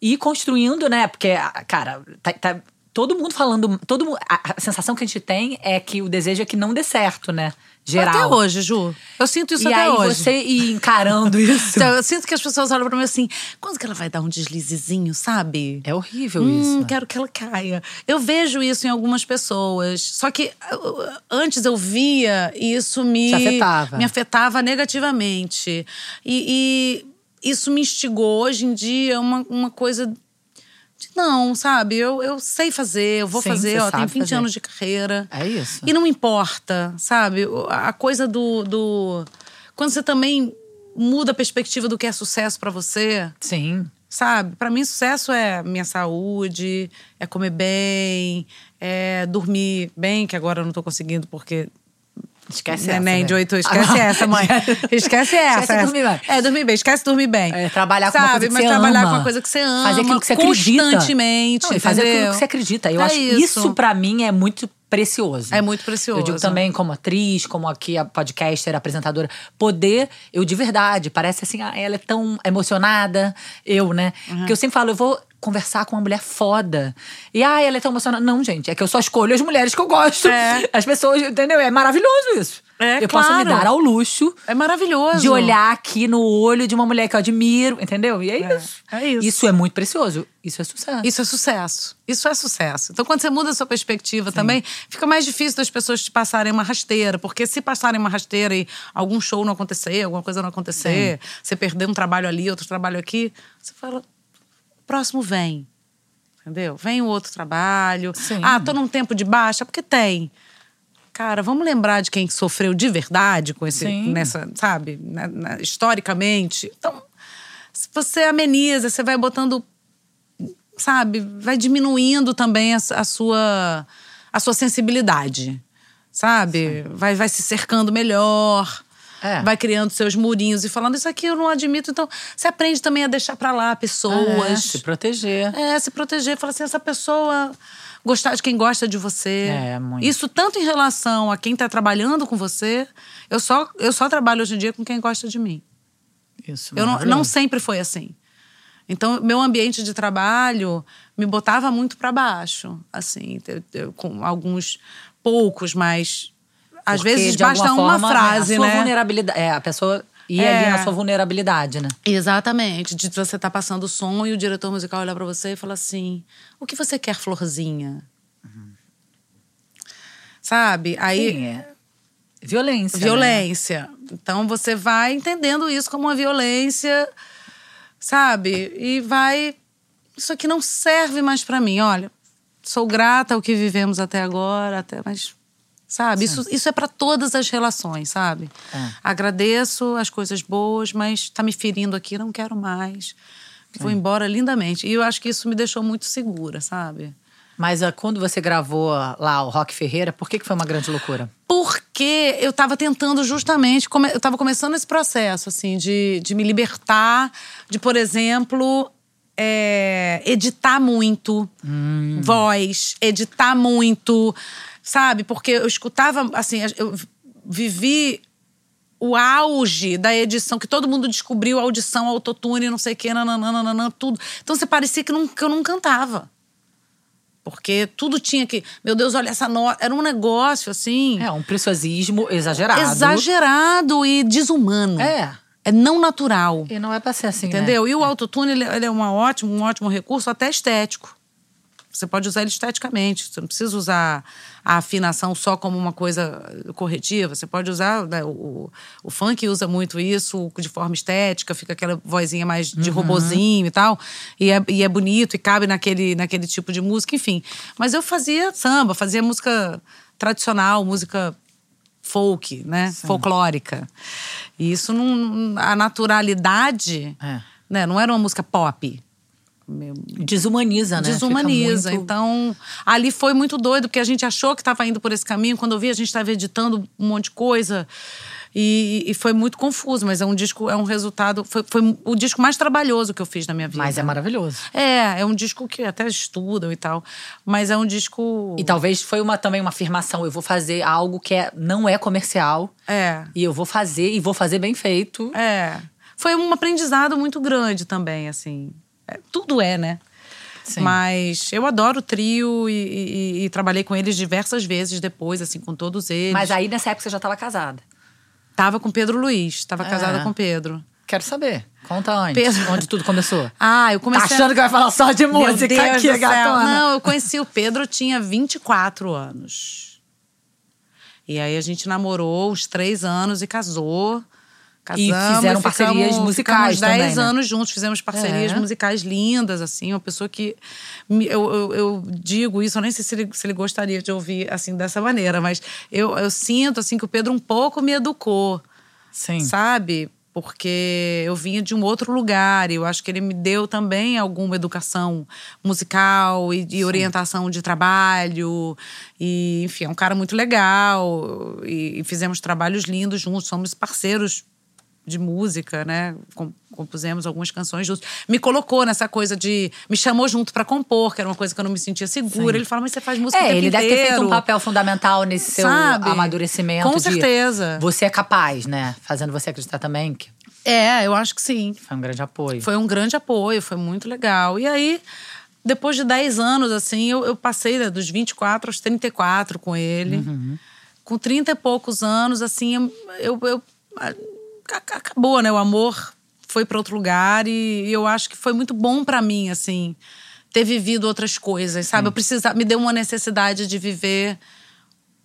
A: e construindo, né? Porque, cara, tá- tá todo mundo falando. Todo, a, a sensação que a gente tem é que o desejo é que não dê certo, né? Geral.
C: Até hoje, Ju. Eu sinto isso
A: e
C: até
A: aí
C: hoje.
A: você ir encarando isso.
C: Então, eu sinto que as pessoas olham pra mim assim, quando que ela vai dar um deslizezinho, sabe?
A: É horrível
C: Hum,
A: isso.
C: quero que ela caia. Eu vejo isso em algumas pessoas. Só que uh, antes eu via e isso me
A: Te afetava.
C: me afetava negativamente. E, e isso me instigou hoje em dia uma, uma coisa de não, sabe? Eu, eu sei fazer, eu vou
A: Sim,
C: fazer, ó, tenho
A: sabe
C: 20
A: fazer.
C: anos de carreira.
A: É isso.
C: E não importa, sabe? A coisa do, do. Quando você também muda a perspectiva do que é sucesso pra você,
A: Sim.
C: sabe? Pra mim, sucesso é minha saúde, é comer bem, é dormir bem, que agora eu não tô conseguindo porque.
A: Esquece
C: Neném
A: essa.
C: de
A: né?
C: oito, esquece essa, mãe. Esquece essa.
A: Esquece dormir bem.
C: É, dormir bem, esquece dormir bem.
A: É, trabalhar com uma
C: Sabe?
A: coisa que
C: Mas
A: você
C: trabalhar
A: ama.
C: com uma coisa que você ama.
A: Fazer aquilo que você acredita.
C: Constantemente.
A: Não, e fazer aquilo que você acredita. Eu
C: É
A: acho
C: isso.
A: isso, pra mim é muito precioso.
C: É muito precioso.
A: Eu digo também como atriz, como aqui a podcaster, apresentadora, poder, eu de verdade, parece assim, ah, ela é tão emocionada, eu, né?
C: Uhum.
A: Porque eu sempre falo, eu vou conversar com uma mulher foda. E ah, ela é tão emocionada. Não, gente, é que eu só escolho as mulheres que eu gosto.
C: É.
A: As pessoas, entendeu? É maravilhoso isso.
C: É,
A: eu posso me
C: claro.
A: dar ao luxo
C: É maravilhoso.
A: de olhar aqui no olho de uma mulher que eu admiro, entendeu? E é,
C: É,
A: isso.
C: é isso.
A: Isso é muito precioso. Isso é sucesso.
C: Isso é sucesso. Isso é sucesso. Então, quando você muda a sua perspectiva também, fica mais difícil das pessoas te passarem uma rasteira. Porque se passarem uma rasteira e algum show não acontecer, alguma coisa não acontecer, você perder um trabalho ali, outro trabalho aqui, você fala: próximo vem. Entendeu? Vem o outro trabalho.
A: Sim.
C: Ah, tô num tempo de baixa, porque tem. Cara, vamos lembrar de quem sofreu de verdade com esse,
A: Sim.
C: nessa, sabe, na- na- historicamente. Então, você ameniza, você vai botando, sabe, vai diminuindo também a, a sua a sua sensibilidade, sabe? Vai, vai se cercando melhor.
A: É.
C: Vai criando seus murinhos e falando, isso aqui eu não admito. Então, você aprende também a deixar pra lá
A: É,
C: pessoas.
A: se proteger.
C: É, se proteger. Falar assim, essa pessoa gostar de quem gosta de você.
A: É, muito.
C: Isso tanto em relação a quem tá trabalhando com você. Eu só, eu só trabalho hoje em dia com quem gosta de mim.
A: Isso,
C: Eu não, não sempre foi assim. Então, meu ambiente de trabalho me botava muito para baixo, assim, eu- eu- com alguns poucos, mas às
A: Porque,
C: vezes basta uma
A: forma,
C: frase,
A: a sua
C: né?
A: vulnerabilidade. É, a pessoa ir
C: É.
A: ali na sua vulnerabilidade, né?
C: Exatamente, de você tá passando o som e o diretor musical olhar para você e falar assim: "O que você quer, florzinha?" Sabe? Aí
A: Sim, é. Violência. né?
C: violência. Então você vai entendendo isso como uma violência, sabe? E vai isso aqui não serve mais pra mim. Olha, sou grata ao que vivemos até agora, até mas sabe? Isso, isso é pra todas as relações, sabe?
A: É.
C: Agradeço as coisas boas, mas tá me ferindo aqui, não quero mais. Vou embora lindamente. E eu acho que isso me deixou muito segura, sabe?
A: Mas ah, quando você gravou lá o Rock Ferreira, por que, que foi uma grande loucura?
C: Porque eu estava tentando justamente, come- eu estava começando esse processo, assim, de, de me libertar, de, por exemplo, é, editar muito voz, editar muito, sabe? Porque eu escutava, assim, eu vivi o auge da edição, que todo mundo descobriu a audição, autotune, não sei o quê, nananana, tudo. Então você parecia que, não, que eu não cantava. Porque tudo tinha que. Meu Deus, olha essa nota. Era um negócio assim.
A: É, um preciosismo exagerado.
C: exagerado e desumano.
A: É.
C: É não natural.
A: E não é pra ser assim,
C: Entendeu?
A: né?
C: E o autotune, ele, ele é uma ótimo, um ótimo recurso, até estético. Você pode usar ele esteticamente. Você não precisa usar a afinação só como uma coisa corretiva. Você pode usar. né, o, o funk usa muito isso de forma estética, fica aquela vozinha mais de robozinho e tal. E é, e é bonito e cabe naquele, naquele tipo de música, enfim. Mas eu fazia samba, fazia música tradicional, música folk, né? Folclórica. E isso não. A naturalidade,
A: É.
C: né? Não era uma música pop. Meu-
A: Desumaniza, né?
C: Desumaniza.
A: Muito-
C: Então, ali foi muito doido, porque a gente achou que estava indo por esse caminho. Quando eu vi, a gente estava editando um monte de coisa. E, e foi muito confuso, mas é um disco, é um resultado. Foi, foi o disco mais trabalhoso que eu fiz na minha vida.
A: Mas é maravilhoso.
C: É, é um disco que até estudam e tal. Mas é um disco.
A: E talvez foi uma, também uma afirmação. Eu vou fazer algo que é, não é comercial.
C: É.
A: E eu vou fazer, e vou fazer bem feito.
C: É. Foi um aprendizado muito grande também, assim. É, tudo é, né?
A: Sim.
C: Mas eu adoro o trio e, e- e trabalhei com eles diversas vezes depois, assim, com todos eles.
A: Mas aí nessa época você já estava casada.
C: Tava com Pedro Luiz, tava
A: Ah.
C: casada com Pedro.
A: Quero saber. Conta antes.
C: Pedro-
A: Onde tudo começou.
C: Ah, eu
A: Tá
C: comecei.
A: achando que vai falar só de
C: Meu
A: música
C: Deus
A: aqui,
C: do céu.
A: gatona?
C: Não, eu conheci o Pedro, eu tinha 24 anos. E aí a gente namorou uns três anos e casou.
A: E
C: Casamos,
A: fizeram parcerias
C: ficamos-
A: musicais
C: ficamos 10
A: também, né?
C: anos juntos, fizemos parcerias
A: É.
C: musicais lindas, assim. Uma pessoa que. me- Eu, eu, eu digo isso, eu nem sei se ele, se ele gostaria de ouvir assim dessa maneira, mas eu, eu sinto assim que o Pedro um pouco me educou
A: Sim.
C: sabe? Porque eu vinha de um outro lugar e eu acho que ele me deu também alguma educação musical e de orientação de trabalho. E, enfim, é um cara muito legal e, e fizemos trabalhos lindos juntos, somos parceiros de música, né? Com- compusemos algumas canções juntos. Me colocou nessa coisa de. Me chamou junto pra compor, que era uma coisa que eu não me sentia segura. Ele fala, mas você faz música
A: É, ele deve ter feito um
C: inteiro."
A: papel fundamental nesse seu
C: Sabe?
A: amadurecimento.
C: Com certeza.
A: Você é capaz, né? Fazendo você acreditar também que
C: É, eu acho que sim.
A: foi um grande apoio.
C: Foi um grande apoio, foi muito legal. E aí, depois de 10 anos, assim, eu, eu passei né, dos 24 aos 34 com ele. Com 30 e poucos anos, assim, eu, eu- acabou, né? O amor foi para outro lugar e eu acho que foi muito bom para mim, assim, ter vivido outras coisas, sabe? Eu precisava, me deu uma necessidade de viver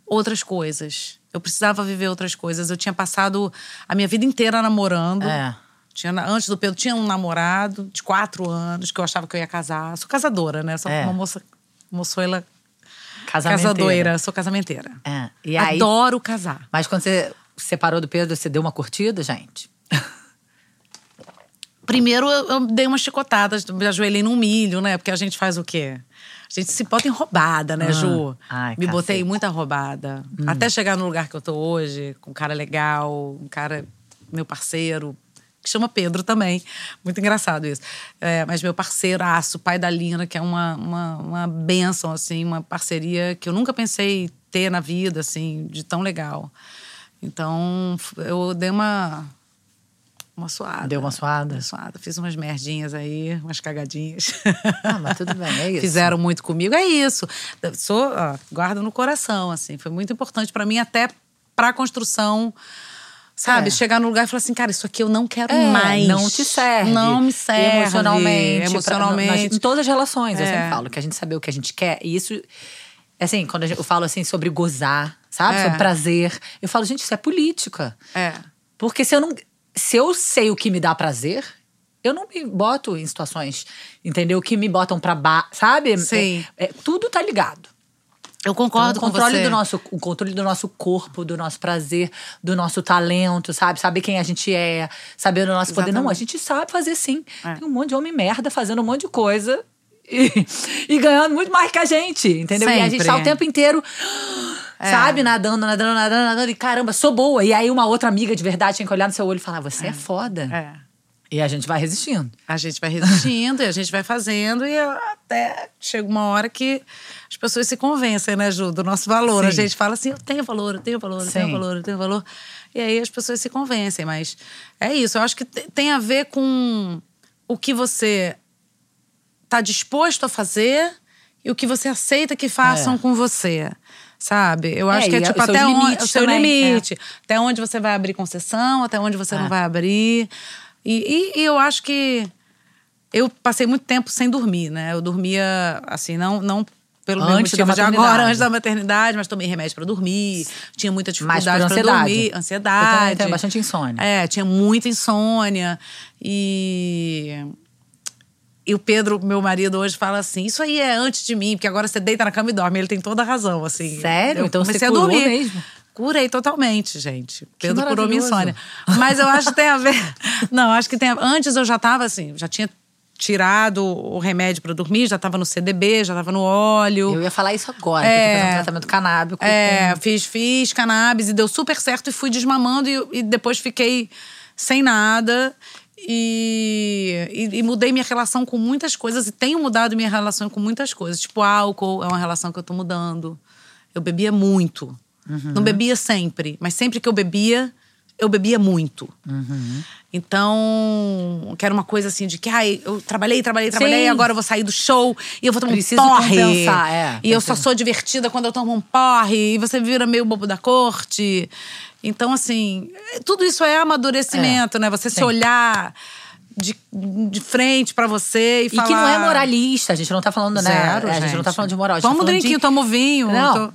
C: outras coisas. Eu precisava viver outras coisas. Eu tinha passado a minha vida inteira namorando.
A: É.
C: Tinha, antes do Pedro, tinha um namorado de quatro anos que eu achava que eu ia casar. Sou casadora, né? Sou
A: É.
C: uma moça, moçoila
A: Casamenteira.
C: casadoira. Sou casamenteira.
A: É. E aí,
C: Adoro casar.
A: Mas quando você separou do Pedro, você deu uma curtida, gente?
C: Primeiro eu, dei uma chicotada, me ajoelhei num milho, né? Porque a gente faz o quê? A gente se bota em roubada, né,
A: Ah.
C: Ju?
A: Ai,
C: me botei muita roubada. Até chegar no lugar que eu tô hoje, com um cara legal, um cara, meu parceiro, que chama Pedro também. Muito engraçado isso. É, mas meu parceiraço, pai da Lina, que é uma, uma, uma benção, assim, uma parceria que eu nunca pensei ter na vida, assim, de tão legal. Então, eu dei uma. Uma suada.
A: Deu uma suada?
C: Uma suada. Fiz umas merdinhas aí, umas cagadinhas.
A: Ah, mas tudo bem, é isso.
C: Fizeram muito comigo. É isso. Eu Sou, ó, guardo no coração, assim. Foi muito importante pra mim, até pra construção. Sabe?
A: É.
C: Chegar no lugar e falar assim, cara, isso aqui eu não quero
A: É,
C: mais.
A: Não te serve.
C: Não me serve.
A: Emocionalmente. pra-
C: Emocionalmente.
A: nas- em todas as relações, eu
C: É.
A: sempre falo que a gente saber o que a gente quer. E isso, assim, quando gente- eu falo assim sobre gozar, sabe?
C: É.
A: Sobre prazer. Eu falo, gente, isso é política.
C: É.
A: Porque se eu não. Se eu sei o que me dá prazer, eu não me boto em situações, entendeu? Que me botam pra baixo, sabe?
C: Sim.
A: É- é- tudo tá ligado.
C: Eu concordo
A: Então, o
C: com
A: controle
C: você.
A: do nosso o controle do nosso corpo, do nosso prazer, do nosso talento, sabe? Saber quem a gente é, saber o nosso poder. Não, a
C: Exatamente.
A: gente sabe fazer sim.
C: É.
A: Tem um monte de homem merda fazendo um monte de coisa e, e ganhando muito mais que a gente, entendeu? E a gente
C: Sempre.
A: tá o tempo inteiro,
C: É.
A: sabe, nadando, nadando, nadando, nadando, e caramba, sou boa. E aí uma outra amiga de verdade tinha que olhar no seu olho e falar: "Você é, foda".
C: É.
A: E a gente vai resistindo.
C: A gente vai resistindo e a gente vai fazendo e até chega uma hora que as pessoas se convencem, né, Ju, do nosso valor. A
A: Sim.
C: gente fala assim, eu tenho valor, eu tenho valor, eu tenho
A: Sim.
C: valor, eu tenho valor. E aí as pessoas se convencem, mas é isso. Eu acho que te- tem a ver com o que você tá disposto a fazer e o que você aceita que façam
A: É.
C: com você. Sabe? Eu acho
A: É,
C: que é tipo até onde o seu
A: também, é.
C: limite. Até onde você vai abrir concessão, até onde você
A: É.
C: não vai abrir. E, e- e eu acho que eu passei muito tempo sem dormir, né? Eu dormia, assim, não, não pelo mesmo
A: Antes da
C: motivo de
A: maternidade.
C: agora, antes da maternidade, mas tomei remédio pra dormir, tinha muita dificuldade
A: ansiedade.
C: dormir,
A: Eu
C: ansiedade.
A: também tenho bastante insônia.
C: É, tinha muita insônia. E. E o Pedro, meu marido, hoje fala assim: Isso aí é antes de mim, porque agora você deita na cama e dorme. Ele tem toda a razão, assim.
A: Sério?
C: Eu
A: Então você
C: comecei a
A: curou
C: dormir.
A: mesmo?
C: Curei totalmente, gente.
A: Que
C: Pedro curou minha insônia. Mas eu acho que tem a ver. Não, acho que tem a... Antes eu já tava assim, já tinha tirado o remédio pra dormir, já tava no CDB, já tava no óleo.
A: Eu ia falar isso agora, que eu tô
C: É.
A: fazendo tratamento canábico.
C: É,
A: com-
C: fiz, fiz cannabis e deu super certo e fui desmamando e, e depois fiquei sem nada. E, e, e mudei minha relação com muitas coisas e tenho mudado minha relação com muitas coisas. Tipo, álcool é uma relação que eu tô mudando. Eu bebia muito. Não bebia sempre, mas sempre que eu bebia, eu bebia muito. Então, que era uma coisa assim de que, ai, eu trabalhei, trabalhei, trabalhei,
A: Sim.
C: agora eu vou sair do show e eu vou tomar
A: Preciso
C: um porre.
A: compensar, é.
C: E eu só sou divertida quando eu tomo um porre, e você vira meio bobo da corte. Então, assim, tudo isso é amadurecimento, né? Você se
A: Sim.
C: olhar de, de frente pra você e,
A: E
C: falar.
A: que não é moralista, a gente não tá falando, né?
C: Zero,
A: É, a gente não tá
C: gente.
A: falando de moral. gente
C: Toma
A: tá
C: um
A: falando
C: drinquinho,
A: de...
C: toma um vinho.
A: Não,
C: Tô-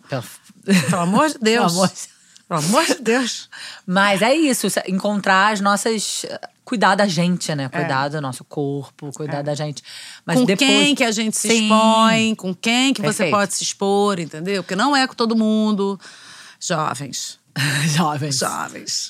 A: pelo-
C: amor de Deus.
A: Pelo amor de-
C: Pelo amor de Deus.
A: Mas é isso, encontrar as nossas. Cuidar da gente, né?
C: É.
A: Cuidar do nosso corpo, cuidar da gente. Mas
C: com
A: depois...
C: quem que a gente se
A: Sim.
C: expõe, com quem que você
A: Perfeito.
C: pode se expor, entendeu? Porque não é com todo mundo. Jovens.
A: Jovens.
C: Jovens.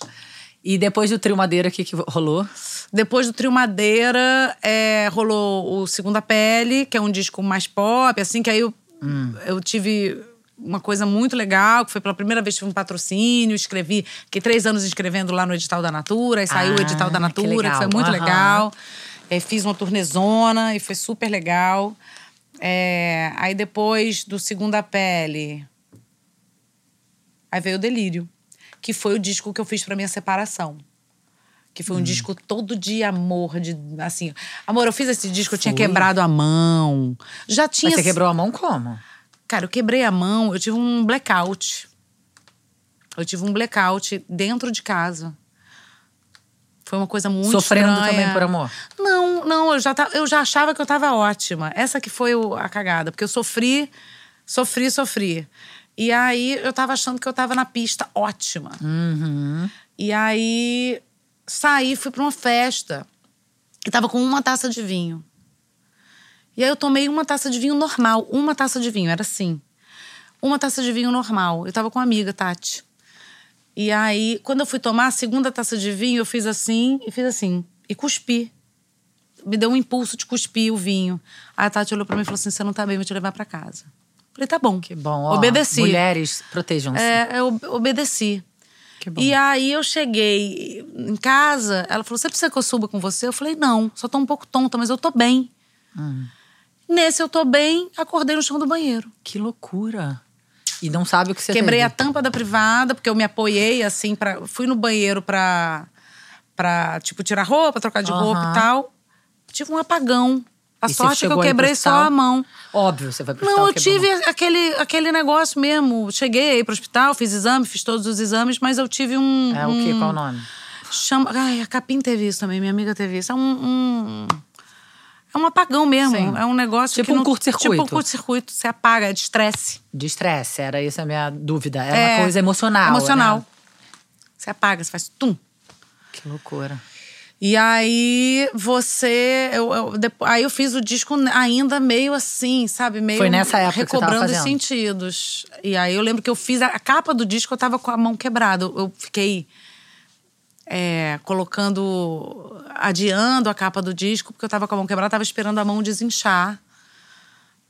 A: E depois do trio Madeira, o que, que rolou?
C: Depois do Trio Madeira, é, rolou o Segunda Pele, que é um disco mais pop, assim, que aí eu,
A: Hum.
C: eu tive uma coisa muito legal, que foi pela primeira vez que tive um patrocínio, escrevi, fiquei três anos escrevendo lá no edital da Natura, aí saiu o
A: Ah,
C: edital da
A: que
C: Natura, que,
A: legal.
C: foi muito
A: Aham.
C: legal. É, fiz uma turnezona e foi super legal. É, aí depois do Segunda Pele, aí veio o Delírio, que foi o disco que eu fiz pra minha separação. Que
A: Hum.
C: foi um disco todo de amor, de assim. Amor, eu fiz esse disco, eu tinha quebrado a mão. Já tinha.
A: Mas você quebrou a mão como?
C: Cara, eu quebrei a mão, eu tive um blackout. Eu tive um blackout dentro de casa. Foi uma coisa muito
A: Sofrendo
C: estranha.
A: também por amor?
C: Não, não, eu já, eu já achava que eu tava ótima. Essa que foi o- a cagada, porque eu sofri, sofri, sofri. E aí eu tava achando que eu tava na pista ótima.
A: Uhum.
C: E aí saí, fui pra uma festa. E tava com uma taça de vinho. E aí eu tomei uma taça de vinho normal, uma taça de vinho, era assim. Uma taça de vinho normal. Eu tava com uma amiga, Tati. E aí, quando eu fui tomar a segunda taça de vinho, eu fiz assim e fiz assim. E cuspi. me deu um impulso de cuspir o vinho. Aí a Tati olhou pra mim e falou assim: você não tá bem, vou te levar pra casa. Falei, tá bom.
A: Que bom. Ó,
C: Obedeci.
A: Mulheres, protejam-se.
C: É, eu obedeci.
A: Que bom.
C: E aí eu cheguei em casa, ela falou: Você precisa que eu suba com você? Eu falei: Não, só tô um pouco tonta, mas eu tô bem.
A: Hum.
C: Nesse eu tô bem, acordei no chão do banheiro.
A: Que loucura. E não sabe o que você
C: Quebrei a
A: teve.
C: tampa da privada, porque eu me apoiei assim, pra, fui no banheiro pra, pra tipo, tirar roupa, trocar de roupa e tal. Tive um apagão. A
A: E
C: sorte é que eu quebrei só a mão.
A: Óbvio, você vai pro
C: Não,
A: hospital,
C: eu
A: quebrou.
C: tive aquele, aquele negócio mesmo. Cheguei aí pro hospital, fiz exame, fiz todos os exames, mas eu tive um.
A: É o quê? Qual o nome?
C: Chama. Ai, a Capim teve isso também, minha amiga teve isso. É um. um- um apagão mesmo.
A: Sim.
C: É um negócio
A: Tipo
C: que
A: um
C: não-
A: curto-circuito.
C: Tipo um curto-circuito. Você apaga, é de estresse.
A: De estresse, era isso a minha dúvida. Era
C: É,
A: uma coisa emocional.
C: Emocional.
A: né?
C: Você apaga, você faz tum.
A: Que loucura.
C: E aí você. Eu, eu- depo- aí eu fiz o disco ainda meio assim, sabe? Meio
A: Foi nessa época que
C: recobrando os
A: fazendo?
C: sentidos. E aí eu lembro que eu fiz a, a capa do disco, eu tava com a mão quebrada. Eu, eu fiquei é, colocando. adiando a capa do disco, porque eu tava com a mão quebrada, tava esperando a mão desinchar.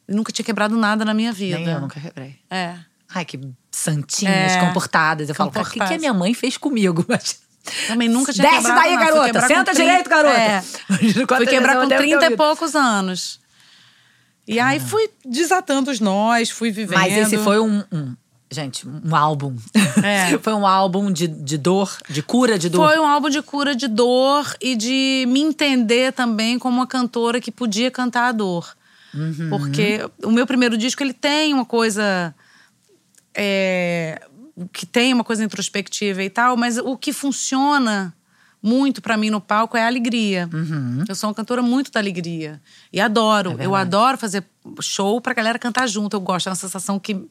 C: E nunca tinha quebrado nada na minha vida.
A: Nem eu nunca quebrei.
C: É.
A: Ai, que santinhas,
C: É,
A: comportadas. Eu falo, cara, o que, que a minha mãe fez comigo? Mas-
C: Também nunca tinha
A: Desce
C: quebrado
A: daí,
C: nada.
A: Garota. Senta
C: 30
A: direito, garota.
C: É. Fui quebrar com
A: eu
C: 30 e poucos anos. E aí fui desatando os nós, fui vivendo.
A: Mas esse foi um, um- gente, um álbum.
C: É.
A: foi um álbum de, de dor, de cura de dor.
C: Foi um álbum de cura de dor e de me entender também como uma cantora que podia cantar a dor.
A: Uhum.
C: Porque o meu primeiro disco, ele tem uma coisa… é, que tem uma coisa introspectiva e tal, mas o que funciona muito pra mim no palco é a alegria.
A: Uhum.
C: Eu sou uma cantora muito da alegria. E adoro.
A: É
C: eu adoro fazer show pra galera cantar junto. Eu gosto, é uma sensação que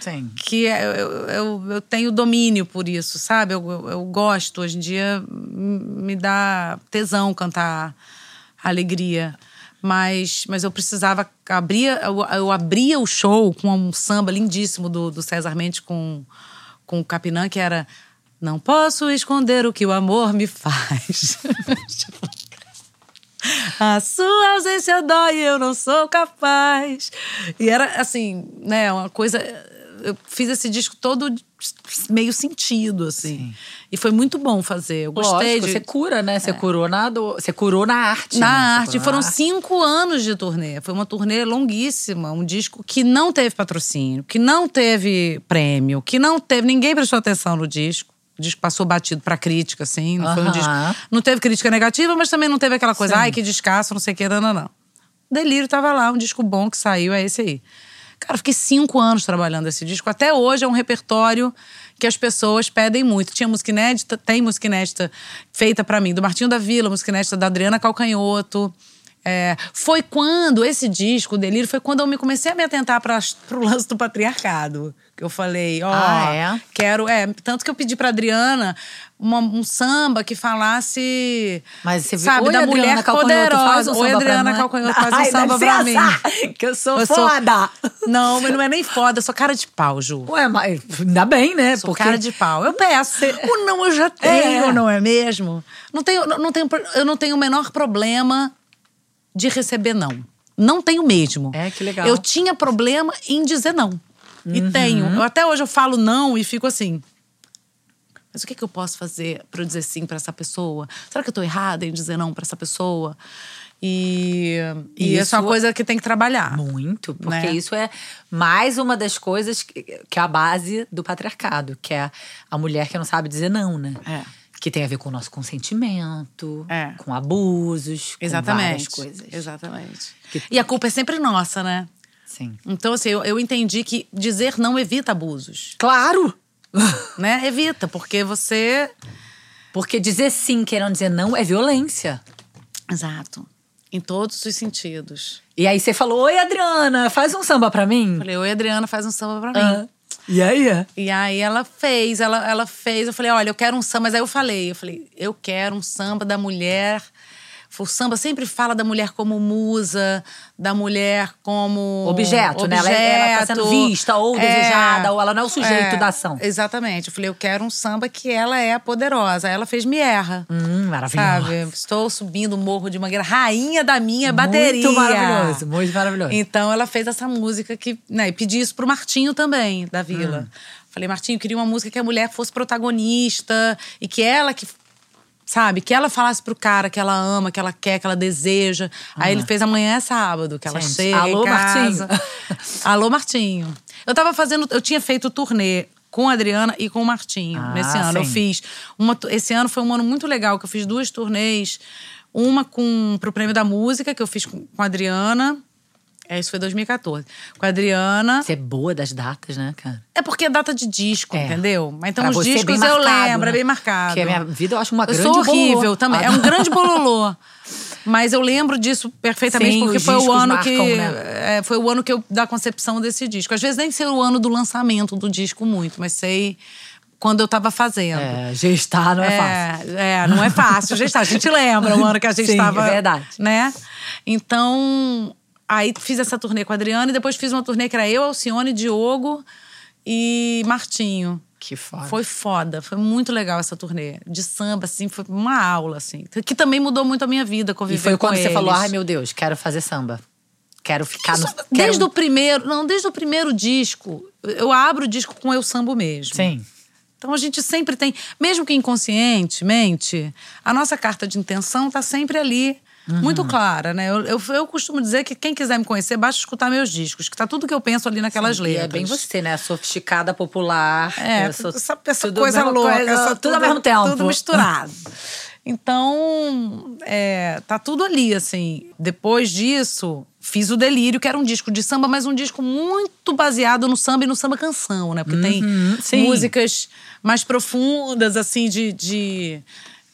A: Sim.
C: que é- eu, eu, eu tenho domínio por isso, sabe? Eu, eu, gosto. Hoje em dia me dá tesão cantar alegria. Mas, mas eu precisava abrir. Eu, eu abria o show com um samba lindíssimo do, do César Mendes com, com o Capinã, que era. Não posso esconder o que o amor me faz. A sua ausência dói, eu não sou capaz. E era assim, né, uma coisa. Eu fiz esse disco todo meio sentido, assim. E foi muito bom fazer. Eu gostei
A: Lógico,
C: de.
A: você cura, né? Você curou na dor. Você curou na arte.
C: Na
A: né?
C: Arte. Foram
A: na arte.
C: cinco anos de turnê. Foi uma turnê longuíssima. Um disco que não teve patrocínio, que não teve prêmio, que não teve. Ninguém prestou atenção no disco. O disco passou batido pra crítica, assim. Não foi um disco. Não teve crítica negativa, mas também não teve aquela coisa, ai, que descasso, não sei o que, não, não, não. Delírio tava lá, um disco bom que saiu, é esse aí. Cara, fiquei cinco anos trabalhando esse disco. Até hoje é um repertório que as pessoas pedem muito. Tinha música inédita, tem música inédita feita pra mim, do Martinho da Vila, música inédita da Adriana Calcanhoto. É, foi quando esse disco, o Delírio, foi quando eu me comecei a me atentar para pro lance do patriarcado. Que eu falei, ó,
A: Ah, é?
C: quero. É, tanto que eu pedi pra Adriana uma- um samba que falasse.
A: Mas você viu-
C: sabe,
A: Oi,
C: da
A: Adriana
C: mulher
A: Calcanhoto, um
C: poderosa. Oi, Adriana. Calcanhoto, faz um
A: Ai,
C: samba pra mim.
A: Que eu sou
C: Eu
A: foda.
C: Não, mas não é nem foda, eu sou cara de pau, Ju.
A: Ué, mas ainda bem, né?
C: Sou cara de pau. Eu peço. O não eu já
A: É.
C: tenho, não é mesmo? Não tenho, não, não tenho, eu não tenho o menor problema de receber não. Não tenho mesmo.
A: É, que legal.
C: Eu tinha problema em dizer não. E
A: Uhum.
C: tenho. Eu, até hoje eu falo não e fico assim. Mas o que, que eu posso fazer para eu dizer sim para essa pessoa? Será que eu tô errada em dizer não para essa pessoa? E, e isso é uma
A: Isso-
C: coisa que tem que trabalhar.
A: Muito, porque
C: Né?
A: isso é mais uma das coisas que, que é a base do patriarcado, que é a mulher que não sabe dizer não, né?
C: É.
A: Que tem a ver com o nosso consentimento,
C: É.
A: com abusos, com várias
C: Exatamente.
A: coisas.
C: Exatamente.
A: Que-
C: E a culpa é sempre nossa, né?
A: Sim.
C: Então, assim, eu, eu entendi que dizer não evita abusos,
A: Claro!
C: né? Evita, porque você.
A: Porque dizer sim querendo dizer não é violência.
C: Exato. Em todos os sentidos.
A: E aí você falou: Oi, Adriana, faz um samba pra mim.
C: Falei, oi, Adriana, faz um samba pra mim.
A: E aí?
C: E aí ela fez, ela, ela fez. Eu falei, olha, eu quero um samba. Mas aí eu falei, eu falei, eu quero um samba da mulher O samba sempre fala da mulher como musa, da mulher como.
A: Objeto, né? Ela, ela tá sendo vista ou
C: É,
A: desejada, ou ela não é o sujeito
C: é,
A: da ação.
C: Exatamente. Eu falei, eu quero um samba que ela é poderosa. Ela fez Me Erra.
A: Hum, maravilhoso.
C: Sabe? Estou subindo o morro de Mangueira, rainha da minha bateria.
A: Muito maravilhoso, muito maravilhoso.
C: Então ela fez essa música que, né, e pedi isso pro Martinho também, da Vila.
A: Hum.
C: Falei, Martinho, eu queria uma música que a mulher fosse protagonista e que ela que sabe, que ela falasse pro cara que ela ama, que ela quer, que ela deseja. Aí ele fez amanhã é sábado, que ela
A: Gente,
C: chega
A: alô,
C: casa. alô, Martinho. Eu tava fazendo, eu tinha feito turnê com a Adriana e com o Martinho
A: Ah,
C: nesse ano. Eu
A: sim.
C: fiz uma, esse ano foi um ano muito legal que eu fiz duas turnês, uma com pro prêmio da música que eu fiz com, com a Adriana. É, isso foi 2014. Com a Adriana.
A: Você é boa das datas, né, cara?
C: É porque é data de disco,
A: É.
C: entendro. Mas então
A: Pra
C: os
A: é
C: discos
A: bem
C: eu
A: marcado,
C: lembro,
A: né?
C: é bem marcado.
A: Porque a minha vida eu acho uma
C: eu
A: grande
C: sou horrível
A: bololô.
C: também. É
A: Ah,
C: um grande bololô. Mas eu lembro disso perfeitamente
A: Sim,
C: porque foi o ano que
A: marcam, né?
C: é, foi o ano que eu da concepção desse disco. Às vezes nem sei o ano do lançamento do disco muito, mas sei quando eu tava fazendo.
A: É, gestar não é, fácil.
C: É, não é fácil. gestar. A gente lembra o ano que a gente
A: Sim,
C: estava.
A: é verdade.
C: Né? Então, aí fiz essa turnê com a Adriana e depois fiz uma turnê que era eu, Alcione, Diogo e Martinho.
A: Que foda.
C: Foi foda, foi muito legal essa turnê. De samba, assim, foi uma aula, assim. Que também mudou muito a minha vida, conviver
A: E foi quando você
C: eles.
A: falou, ai meu Deus, quero fazer samba. Quero ficar no.
C: Desde
A: quero...
C: o primeiro, não, desde o primeiro disco, eu abro o disco com eu sambo mesmo.
A: Sim.
C: Então a gente sempre tem, mesmo que inconscientemente, a nossa carta de intenção tá sempre ali. Muito
A: Uhum.
C: clara, né? Eu, eu, eu costumo dizer que quem quiser me conhecer, basta escutar meus discos, que tá tudo que eu penso ali naquelas
A: E
C: letras.
A: é bem você, né? Sofisticada, popular.
C: É,
A: sou
C: essa, essa
A: tudo
C: coisa louca,
A: coisa,
C: essa
A: tudo, ao mesmo tempo.
C: Tudo misturado. Então, é, tá tudo ali, assim. Depois disso, fiz o Delírio, que era um disco de samba, mas um disco muito baseado no samba e no samba canção, né? Porque tem
A: sim.
C: músicas mais profundas, assim, de. de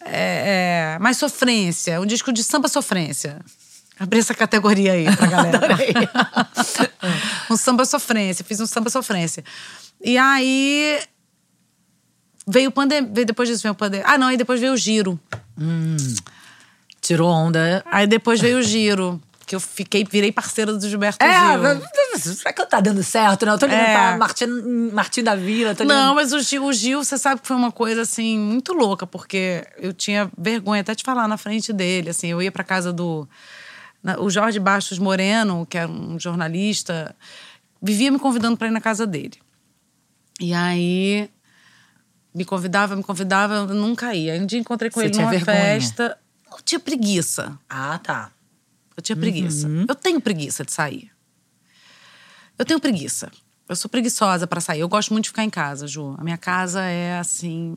C: é, é, mais sofrência. Um disco de samba sofrência. Abri essa categoria aí pra galera. um samba sofrência. Fiz um samba sofrência. E aí veio pandemia. Depois disso veio pandemia. Ah, não, aí depois veio o giro.
A: Tirou onda.
C: Aí depois veio o giro. Que eu fiquei, virei parceira do Gilberto
A: É,
C: Gil.
A: será que tá dando certo, né? Eu tô ligando
C: É.
A: pra Martim, Martim da Vila. Tô ligando...
C: Não, mas o Gil, o Gil, você sabe que foi uma coisa assim muito louca, porque eu tinha vergonha até de falar na frente dele. Assim, eu ia pra casa do. o Jorge Bastos Moreno, que era um jornalista, vivia me convidando pra ir na casa dele. E aí me convidava, me convidava, eu nunca ia. Um dia encontrei com
A: Você
C: ele numa
A: vergonha?
C: festa. Eu tinha preguiça.
A: Ah, tá.
C: Eu tinha preguiça.
A: Uhum.
C: Eu tenho preguiça de sair. Eu tenho preguiça. Eu sou preguiçosa pra sair. Eu gosto muito de ficar em casa, Ju. A minha casa é assim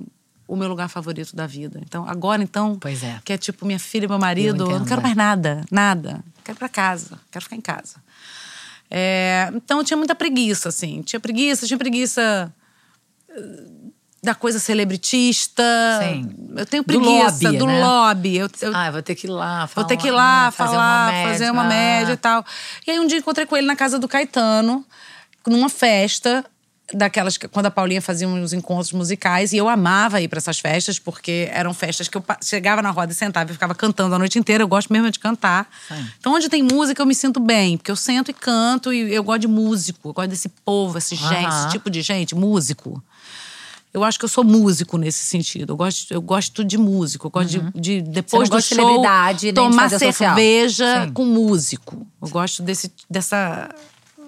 C: o meu lugar favorito da vida. Então, agora então,
A: Pois é.
C: que é tipo minha filha e meu marido, eu, não
A: entendo,
C: quero
A: é.
C: mais nada, nada. Quero ir pra casa, quero ficar em casa. É, então eu tinha muita preguiça, assim. Tinha preguiça, tinha preguiça da coisa celebritista.
A: Sim.
C: Eu tenho
A: Do
C: preguiça
A: lobby,
C: do
A: né?
C: lobby. Eu, eu
A: Ah, eu vou ter que ir lá falar.
C: Vou ter que ir lá,
A: fazer
C: falar,
A: uma média.
C: fazer uma média e tal. E aí um dia encontrei com ele na casa do Caetano, numa festa, daquelas que, quando a Paulinha fazia uns encontros musicais. E eu amava ir para essas festas, porque eram festas que eu chegava na roda e sentava e ficava cantando a noite inteira. Eu gosto mesmo de cantar.
A: Sim.
C: Então, onde tem música, eu me sinto bem, porque eu sento e canto e eu gosto de músico. Eu gosto desse povo, esse, gente,
A: Aham.
C: esse tipo de gente, músico. Eu acho que eu sou músico nesse sentido. Eu gosto, eu gosto de músico. Eu gosto de, de, depois do
A: de
C: show,
A: celebridade, de
C: tomar
A: social.
C: cerveja
A: Sim.
C: com músico. Eu gosto desse, dessa,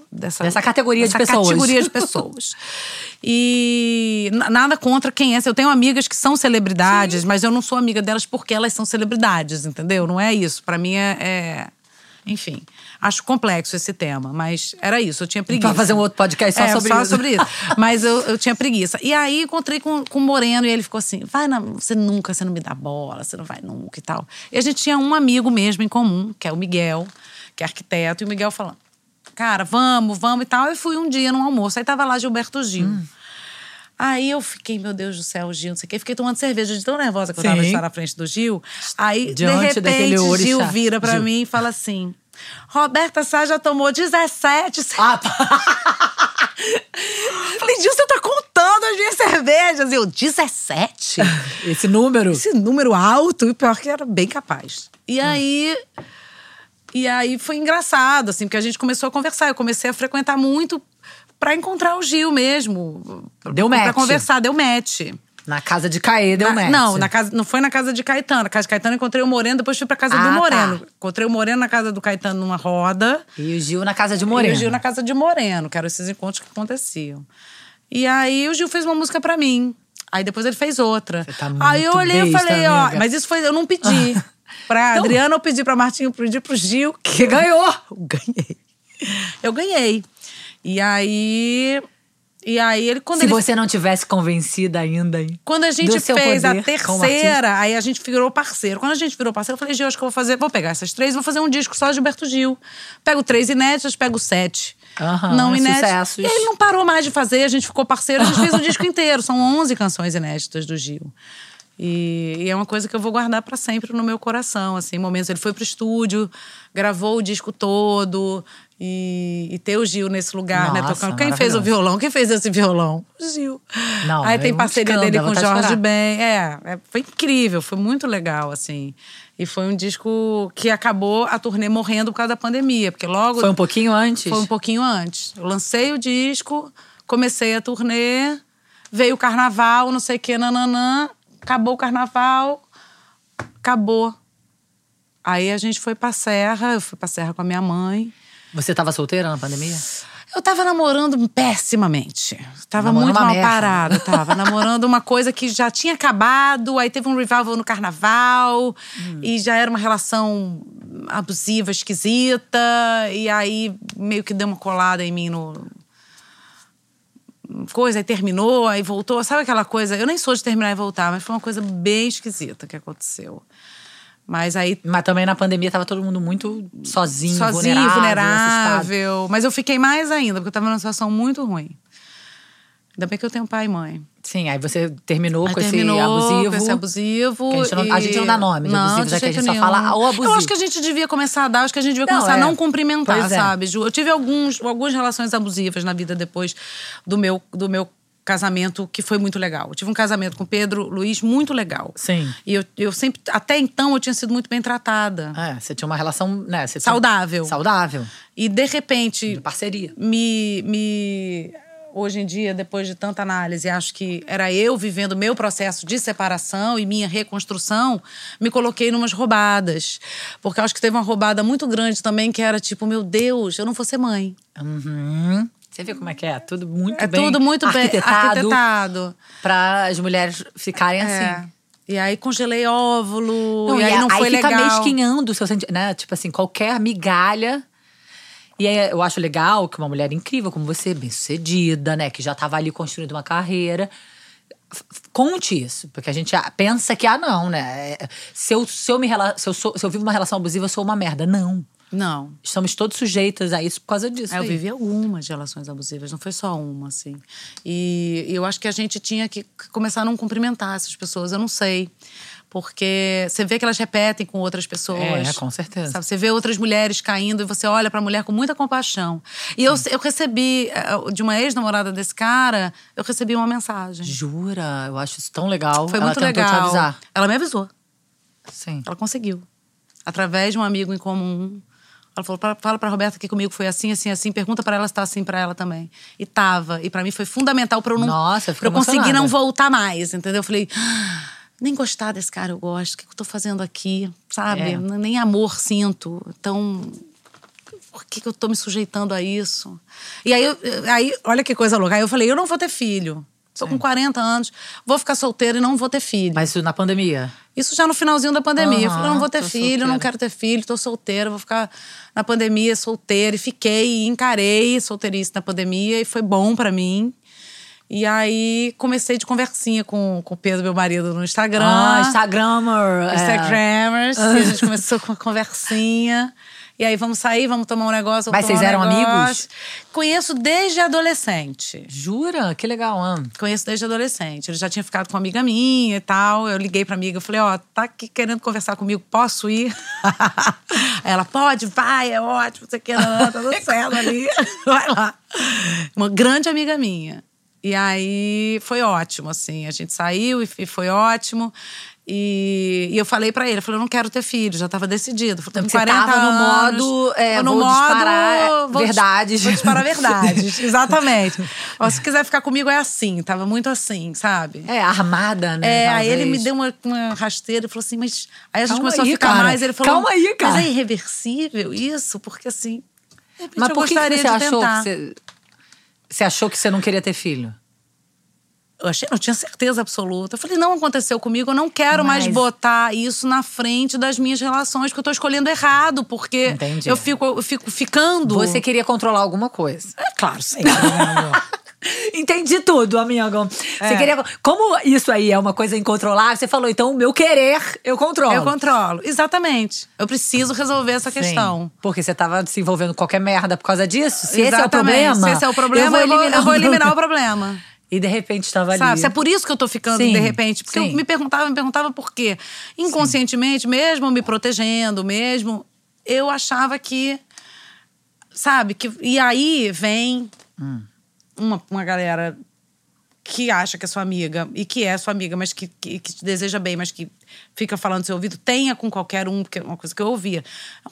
C: dessa...
A: Dessa categoria de
C: dessa
A: pessoas.
C: categoria de pessoas. E nada contra quem é. Eu tenho amigas que são celebridades, mas eu não sou amiga delas porque elas são celebridades, entendeu? Não é isso. Pra mim é... é- Enfim, acho complexo esse tema, mas era isso. Eu tinha preguiça.
A: Pra fazer um outro podcast só
C: É,
A: sobre
C: só
A: isso.
C: sobre isso. Mas eu, eu tinha preguiça. E aí encontrei com, com o Moreno e ele ficou assim: vai na, você nunca, você não me dá bola, você não vai nunca e tal. E a gente tinha um amigo mesmo em comum, que é o Miguel, que é arquiteto, e o Miguel falando: cara, vamos, vamos e tal. Eu fui um dia num almoço, aí tava lá Gilberto Gil.
A: Hum.
C: Aí eu fiquei, meu Deus do céu, Gil, não sei o quê. Fiquei tomando cerveja de tão nervosa que eu tava de estar na frente do Gil. Aí,
A: Diante
C: de repente. Gil vira pra
A: Gil.
C: mim e fala assim: Roberta Sá já tomou 17
A: Ah, pá.
C: Falei, Gil, você tá contando as minhas cervejas. E eu, 17?
A: Esse número.
C: Esse número alto, e pior que era bem capaz. E aí. E aí foi engraçado, assim, porque a gente começou a conversar. Eu comecei a frequentar muito pra encontrar o Gil mesmo.
A: Deu
C: Pra
A: match.
C: conversar, deu match.
A: Na casa de Caê deu
C: Na-
A: match.
C: Não, na casa, não foi na casa de Caetano. Na casa de Caetano encontrei o Moreno, depois fui pra casa
A: Ah,
C: do
A: tá.
C: Moreno. Encontrei o Moreno na casa do Caetano numa roda.
A: E o Gil na casa de Moreno.
C: E o Gil na casa de Moreno, que eram esses encontros que aconteciam. E aí o Gil fez uma música pra mim. Aí depois ele fez outra.
A: Você tá
C: aí eu
A: muito
C: olhei e falei, ó,
A: amiga.
C: mas isso foi, eu não pedi. Pra
A: Então-
C: Adriana eu pedi, pra Martinho eu pedi pro Gil.
A: Que ganhou.
C: Eu ganhei. Eu ganhei. E aí. E aí ele, quando
A: Se
C: ele
A: você não tivesse convencida ainda, hein?
C: quando a gente fez a terceira, aí a gente virou parceiro. Quando a gente virou parceiro, eu falei, Gil, acho que eu vou fazer, vou pegar essas três, e vou fazer um disco só de Gilberto Gil. Pego três inéditas, pego sete.
A: Aham,
C: não inéditas.
A: sucessos.
C: E ele não parou mais de fazer, a gente ficou parceiro, a gente fez o disco inteiro. São 11 canções inéditas do Gil. E, e é uma coisa que eu vou guardar pra sempre no meu coração, assim, momentos. Ele foi pro estúdio, gravou o disco todo e, e ter o Gil nesse lugar, né,
A: Nossa,
C: tocando. Quem fez o violão? Quem fez esse violão? O Gil.
A: Não,
C: Aí tem parceria
A: escândalo,
C: dele com o
A: de
C: Jorge. Ben. É, é, foi incrível, foi muito legal, assim. E foi um disco que acabou a turnê morrendo por causa da pandemia, porque logo.
A: Foi um pouquinho antes?
C: Foi um pouquinho antes. Eu lancei o disco, comecei a turnê, veio o carnaval, não sei o que, nananã. Acabou o carnaval, acabou. Aí a gente foi pra Serra, eu fui pra Serra com a minha mãe.
A: Você tava solteira na pandemia?
C: Eu tava namorando pessimamente. Tava
A: Namorando
C: muito mal
A: merda.
C: parada. Tava namorando uma coisa que já tinha acabado, aí teve um revival no carnaval,
A: Hum.
C: e já era uma relação abusiva, esquisita, e aí meio que deu uma colada em mim no. Coisa, aí terminou, aí voltou. Sabe aquela coisa? Eu nem sou de terminar e voltar, mas foi uma coisa bem esquisita que aconteceu. Mas aí
A: Mas também na pandemia tava todo mundo muito sozinho,
C: sozinho,
A: vulnerável,
C: vulnerável. Mas eu fiquei mais ainda, porque eu tava numa situação muito ruim. Ainda bem que eu tenho pai e mãe.
A: Sim, aí você terminou
C: Aí
A: com
C: terminou
A: esse abusivo.
C: com esse abusivo.
A: Que a, gente não, a
C: e-
A: gente não dá nome de
C: Não,
A: abusivos,
C: de
A: aqui a
C: jeito
A: gente só
C: nenhum.
A: fala o abusivo.
C: Eu acho que a gente devia começar a dar, acho que a gente devia
A: Não,
C: começar a
A: é.
C: não cumprimentar,
A: Pois é.
C: sabe, Ju? Eu tive alguns, algumas relações abusivas na vida depois do meu, do meu casamento, que foi muito legal. Eu tive um casamento com Pedro Luiz muito legal.
A: Sim.
C: E eu, eu sempre, até então, eu tinha sido muito bem tratada.
A: É, você tinha uma relação, né? Você tinha-
C: Saudável.
A: Saudável.
C: E de repente,
A: De parceria.
C: me, me hoje em dia, depois de tanta análise, acho que era eu vivendo meu processo de separação e minha reconstrução, me coloquei numas roubadas. Porque acho que teve uma roubada muito grande também, que era tipo, meu Deus, eu não vou ser mãe.
A: Uhum. Você vê como é que é? Tudo muito
C: É
A: bem
C: tudo muito bem
A: arquitetado
C: arquitetado.
A: pra as mulheres ficarem
C: É.
A: assim.
C: E aí congelei óvulo,
A: Não,
C: e aí
A: a-
C: não foi
A: fica
C: legal.
A: mesquinhando o seu sentimento, né? Tipo assim, qualquer migalha. E aí eu acho legal que uma mulher incrível como você, bem sucedida, né? Que já tava ali construindo uma carreira. Conte isso, porque a gente pensa que, ah, não, né? é, Se eu, se eu, me, se eu, sou- se eu vivo uma relação abusiva, eu sou uma merda. Não.
C: Não.
A: Estamos todos sujeitos a isso por causa disso.
C: É, eu vivi algumas relações abusivas, não foi só uma, assim. E eu acho que a gente tinha que começar a não cumprimentar essas pessoas, eu não sei. Porque você vê que elas repetem com outras pessoas.
A: É, com certeza.
C: Sabe? Você vê outras mulheres caindo e você olha pra mulher com muita compaixão. E eu, eu recebi, eh, de uma ex-namorada desse cara, eu recebi uma mensagem.
A: Jura? Eu acho isso tão legal.
C: Foi
A: Ela
C: muito legal.
A: te avisar.
C: Ela me avisou.
A: Sim.
C: Ela conseguiu. Através de um amigo em comum. Ela falou: "Pra- fala pra Roberta que comigo foi assim, assim, assim. Pergunta pra ela se tá assim pra ela também. E tava. E pra mim foi fundamental pra eu não.
A: Nossa, eu
C: pra eu conseguir não voltar mais, entendeu? Eu falei. "Ah, Nem gostar desse cara eu gosto. O que eu tô fazendo aqui? Sabe?
A: É.
C: Nem amor sinto. Então. Por que, que eu tô me sujeitando a isso? E aí, aí, olha que coisa louca. Aí eu falei: eu não vou ter filho. Tô com 40 anos, vou ficar solteira e não vou ter filho.
A: Mas isso na pandemia.
C: Isso já no finalzinho da pandemia. eu falei, não vou ter filho, eu não
A: solteira.
C: quero ter filho, tô solteira, vou ficar na pandemia solteira. E fiquei, encarei solteirice na pandemia e foi bom pra mim. E aí comecei de conversinha com, com o Pedro, meu marido, no Instagram.
A: Ah, Instagrammer. é.
C: Instagrammers. E a gente começou com uma conversinha. E aí, vamos sair, vamos tomar um negócio.
A: Mas vocês
C: um
A: eram
C: negócio.
A: amigos?
C: Conheço desde adolescente.
A: Jura? Que legal, ah.
C: Conheço desde adolescente. Ele já tinha ficado com uma amiga minha e tal. Eu liguei pra amiga, falei, ó, tá aqui querendo conversar comigo, posso ir? Aí ela, pode, vai, é ótimo, você quer, tá tudo certo ali. Vai lá. Uma grande amiga minha. E aí foi ótimo, assim. A gente saiu e foi ótimo. E, e eu falei pra ele, eu falei, eu não quero ter filho, já tava decidido. Falei,
A: Então, você tava no modo, é,
C: no
A: vou
C: modo,
A: disparar
C: vou
A: verdades.
C: Vou disparar verdades, exatamente. Ó, se quiser ficar comigo é assim, tava muito assim, sabe?
A: É, armada, né?
C: É, aí ele me deu uma, uma rasteira e falou assim, mas. Aí a gente
A: Calma
C: começou
A: aí,
C: a ficar
A: cara.
C: mais. Ele falou,
A: Calma aí, cara.
C: Mas é irreversível isso? Porque assim.
A: Mas
C: eu
A: por que, que você achou que você... Você achou que você não queria ter filho?
C: Eu, achei, eu tinha certeza absoluta. Eu falei, não aconteceu comigo, eu não quero mais
A: Mas-
C: botar isso na frente das minhas relações, porque eu tô escolhendo errado, porque
A: Entendi.
C: eu fico, eu fico ficando.
A: Você queria controlar alguma coisa.
C: É claro, amor?
A: Entendi tudo, amigo. Você
C: É.
A: queria. Como isso aí é uma coisa incontrolável, você falou, então o meu querer eu controlo.
C: Eu controlo. Exatamente. Eu preciso resolver essa
A: Sim,
C: questão.
A: Porque você tava se envolvendo com qualquer merda por causa disso. Se esse é o
C: Exatamente.
A: problema.
C: Se esse é o problema, eu vou eliminar, eu vou eliminar o problema.
A: E de repente estava ali.
C: Sabe? É por isso que eu tô ficando
A: Sim,
C: de repente. Porque
A: sim.
C: eu me perguntava, me perguntava por quê. Inconscientemente, mesmo me protegendo, mesmo, eu achava que. Sabe? Que, e aí vem
A: Hum.
C: uma, uma galera que acha que é sua amiga e que é sua amiga, mas que, que, que te deseja bem, mas que fica falando no seu ouvido, tenha com qualquer um, porque é uma coisa que eu ouvia.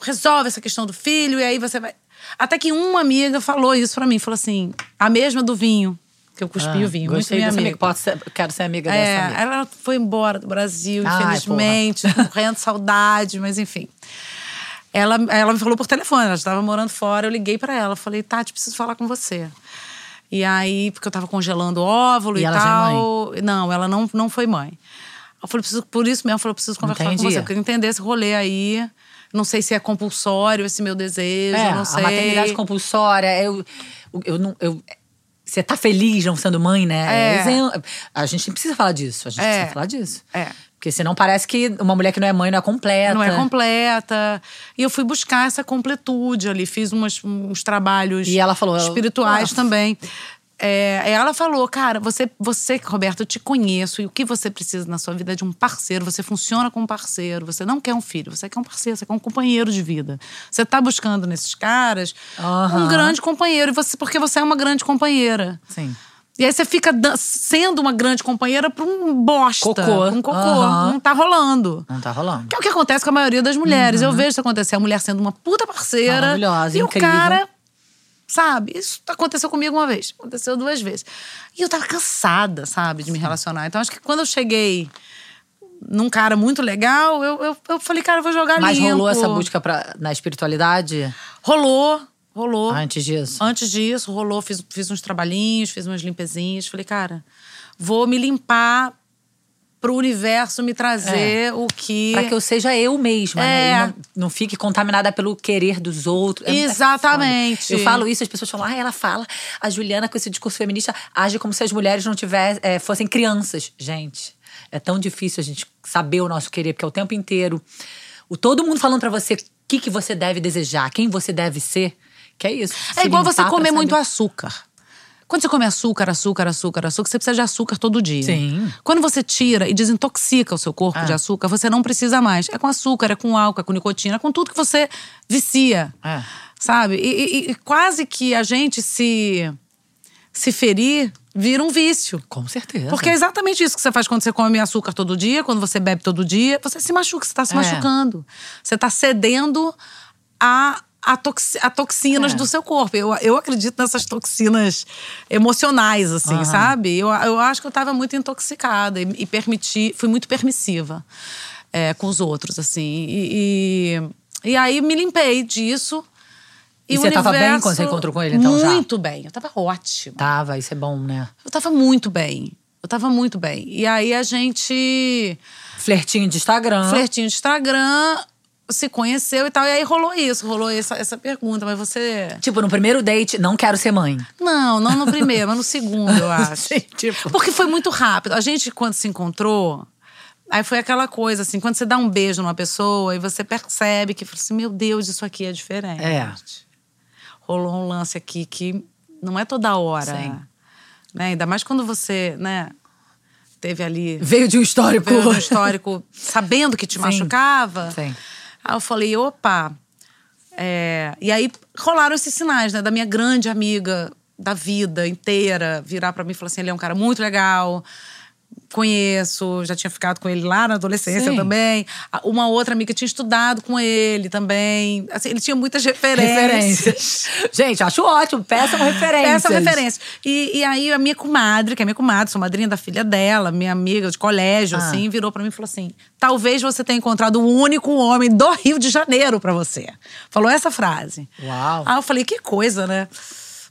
C: Resolve essa questão do filho e aí você vai. Até que uma amiga falou isso pra mim, falou assim: a mesma do vinho, que eu cuspi o vinho, muito
A: Ah,
C: minha amiga.
A: ser- quero ser amiga
C: É,
A: dessa amiga.
C: ela foi embora do Brasil,
A: Ai,
C: infelizmente, morrendo de saudade, mas enfim. Ela, ela me falou por telefone, ela estava morando fora, eu liguei pra ela, falei, Tati, preciso falar com você. E aí, porque eu tava congelando óvulo
A: E
C: e,
A: é
C: tal. Não, ela não, não foi mãe. Eu falei, preciso, por isso mesmo, eu falei, eu preciso conversar
A: Entendi.
C: com você, porque eu entender esse rolê aí. Não sei se é compulsório esse meu desejo,
A: É,
C: não sei.
A: a maternidade compulsória, eu, eu não. Eu, você tá feliz não sendo mãe, né?
C: É.
A: A gente precisa falar disso. A gente
C: É.
A: precisa falar disso.
C: É.
A: Porque senão parece que uma mulher que não é mãe não é completa.
C: Não é completa. E eu fui buscar essa completude ali, fiz umas- uns trabalhos
A: E ela falou,
C: espirituais
A: ah.
C: também. É, ela falou, cara, você, você, Roberto, eu te conheço e o que você precisa na sua vida é de um parceiro. Você funciona como parceiro. Você não quer um filho, você quer um parceiro, você quer um companheiro de vida. Você tá buscando nesses caras um
A: Aham.
C: grande companheiro, e você, porque você é uma grande companheira.
A: Sim.
C: E aí você fica sendo uma grande companheira pra um bosta.
A: Cocô.
C: Um cocô.
A: Aham.
C: Não tá rolando.
A: Não tá rolando.
C: Que é o que acontece com a maioria das mulheres. Eu vejo isso acontecer. A mulher sendo uma puta parceira.
A: Uhum. Maravilhosa,
C: E
A: incrível.
C: o cara, sabe? Isso aconteceu comigo uma vez. Aconteceu duas vezes. E eu tava cansada, sabe? De me relacionar. Então acho que quando eu cheguei num cara muito legal, eu, eu, eu falei, cara, eu vou jogar
A: Mas
C: limpo.
A: rolou essa busca pra, na espiritualidade
C: Rolou, rolou.
A: antes disso?
C: Antes disso, rolou, fiz, fiz uns trabalhinhos, fiz umas limpezinhas. Falei, cara, vou me limpar pro universo me trazer o que.
A: Pra que eu seja eu mesma, né?
C: É.
A: E não, não fique contaminada pelo querer dos outros. É- é
C: Exatamente.
A: eu falo isso, as pessoas falam, ah, ela fala, a Juliana com esse discurso feminista age como se as mulheres não tivessem, é, fossem crianças. Gente, é tão difícil a gente saber o nosso querer, porque é o tempo inteiro. O, todo mundo falando pra você o que, que você deve desejar, quem você deve ser. Que é isso.
C: É igual você comer muito açúcar. Quando você come açúcar, açúcar, açúcar, açúcar, você precisa de açúcar todo dia.
A: Sim.
C: Quando você tira e desintoxica o seu corpo
A: Ah.
C: de açúcar, você não precisa mais. É com açúcar, é com álcool, é com nicotina, é com tudo que você vicia.
A: É.
C: Sabe? E, e- e quase que a gente se, se ferir vira um vício.
A: Com certeza.
C: Porque é exatamente isso que você faz quando você come açúcar todo dia, quando você bebe todo dia. Você se machuca, você está se
A: É.
C: machucando. Você está cedendo a, a, toxi- a toxinas
A: É.
C: do seu corpo. Eu, eu acredito nessas toxinas emocionais, assim,
A: Aham.
C: sabe? Eu, eu acho que eu estava muito intoxicada e, e permiti, fui muito permissiva é, com os outros, assim. E, e, e aí me limpei disso.
A: E
C: o
A: você tava bem quando você encontrou com ele, então, já?
C: Muito bem. Eu tava ótima.
A: Tava, isso é bom, né?
C: Eu tava muito bem. Eu tava muito bem. E aí a gente,
A: Flertinho de Instagram.
C: flertinho de Instagram, se conheceu e tal. E aí rolou isso, rolou essa, essa pergunta. Mas você.
A: Tipo, no primeiro date, não quero ser mãe.
C: Não, não no primeiro, mas no segundo, eu acho.
A: Sim, tipo.
C: Porque foi muito rápido. A gente, quando se encontrou. Aí foi aquela coisa, assim, quando você dá um beijo numa pessoa e você percebe que, fala assim, meu Deus, isso aqui é diferente.
A: É.
C: Rolou um lance aqui que não é toda hora.
A: Sim.
C: Né? Ainda mais quando você, né, teve ali
A: Veio de um histórico.
C: veio do histórico sabendo que te
A: Sim.
C: machucava.
A: Sim.
C: Aí eu falei, opa. É, E aí rolaram esses sinais, né? Da minha grande amiga da vida inteira virar para mim e falar assim: ele é um cara muito legal. Conheço, já tinha ficado com ele lá na adolescência
A: Sim.
C: também. Uma outra amiga tinha estudado com ele também. Assim, ele tinha muitas referências.
A: Referências. Gente, acho ótimo. Peçam referências.
C: Essa referência. E, e aí a minha comadre, que é minha comadre, sou madrinha da filha dela, minha amiga de colégio,
A: Ah.
C: assim, virou pra mim e falou assim: talvez você tenha encontrado o único homem do Rio de Janeiro pra você. Falou essa frase.
A: Uau.
C: Aí eu falei, que coisa, né?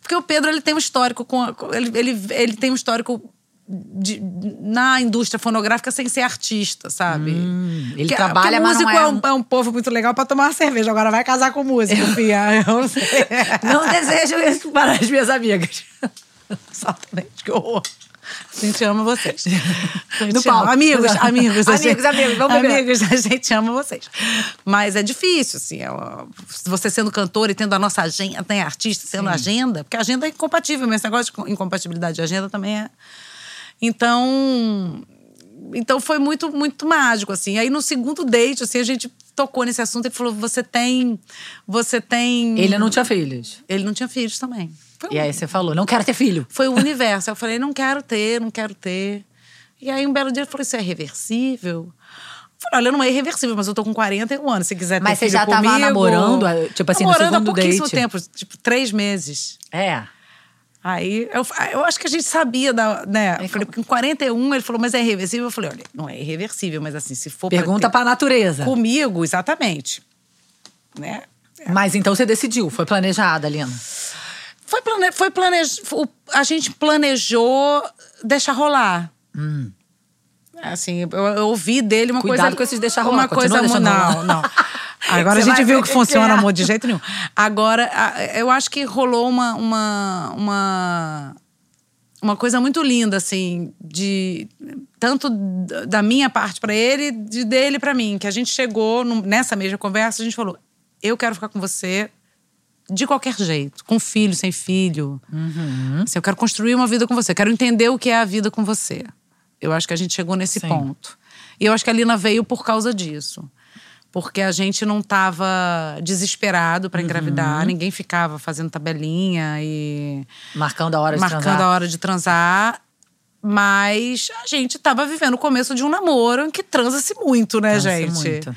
C: Porque o Pedro, ele tem um histórico com. com- Ele, ele, ele tem um histórico. De- na indústria fonográfica sem ser artista, sabe?
A: Hum, ele
C: Que-
A: trabalha,
C: porque
A: mas não
C: músico
A: é
C: um, é um povo muito legal pra tomar uma cerveja. Agora vai casar com músico, Fia. Eu não sei.
A: Não desejo isso para as minhas amigas.
C: Exatamente, que horror. A gente ama vocês.
A: No palco.
C: Amigos, amigos.
A: Amigos,
C: gente-
A: amigos, vamos beber.
C: Amigos, a gente ama vocês. Mas é difícil, assim. é você sendo cantor e tendo a nossa agenda, tem artista sendo agenda, porque a agenda é incompatível, mas esse negócio de incompatibilidade de agenda também é. Então. Então foi muito, muito mágico, assim. Aí no segundo date, assim, a gente tocou nesse assunto e falou: você tem. Você tem.
A: Ele não tinha filhos.
C: Ele não tinha filhos também. Foi
A: E aí você falou, não quero ter filho.
C: foi o universo. Eu falei, não quero ter, não quero ter. E aí, um belo dia, ele falou: Isso é reversível? Eu falei: Olha, não é irreversível, mas eu tô com 41 anos. Se quiser ter
A: Mas você já tava
C: comigo-
A: namorando, tipo assim, no
C: namorando
A: segundo
C: há pouquíssimo
A: date?
C: tempo tipo, três meses.
A: É.
C: Aí eu, eu acho que a gente sabia da. Né?
A: É
C: Eu falei, porque em 41 ele falou, mas é irreversível? Eu falei, olha, não é irreversível, mas assim, se for.
A: Pergunta
C: ter
A: pra natureza.
C: Comigo, exatamente. Né?
A: Mas então você decidiu, foi planejada, Lina.
C: Foi, plane... foi planej... A gente planejou deixar rolar. Assim, eu, eu ouvi dele uma
A: Cuidado
C: coisa.
A: com esses deixar rolar,
C: Uma coisa. Não, não. Agora
A: Você
C: a gente viu que funciona, amor, de jeito nenhum. Agora, eu acho que rolou uma, uma, uma, uma coisa muito linda, assim, de tanto da minha parte pra ele, de dele pra mim. Que a gente chegou nessa mesma conversa, a gente falou: eu quero ficar com você de qualquer jeito, com filho, sem filho. Assim, eu quero construir uma vida com você, quero entender o que é a vida com você. Eu acho que a gente chegou nesse
A: Sim.
C: ponto. E eu acho que a Lina veio por causa disso. Porque a gente não estava desesperado para engravidar, ninguém ficava fazendo tabelinha e
A: Marcando a hora de
C: marcando
A: transar.
C: a hora de transar. Mas a gente tava vivendo o começo de um namoro em que transa-se muito, né,
A: Transa-se
C: gente?
A: muito.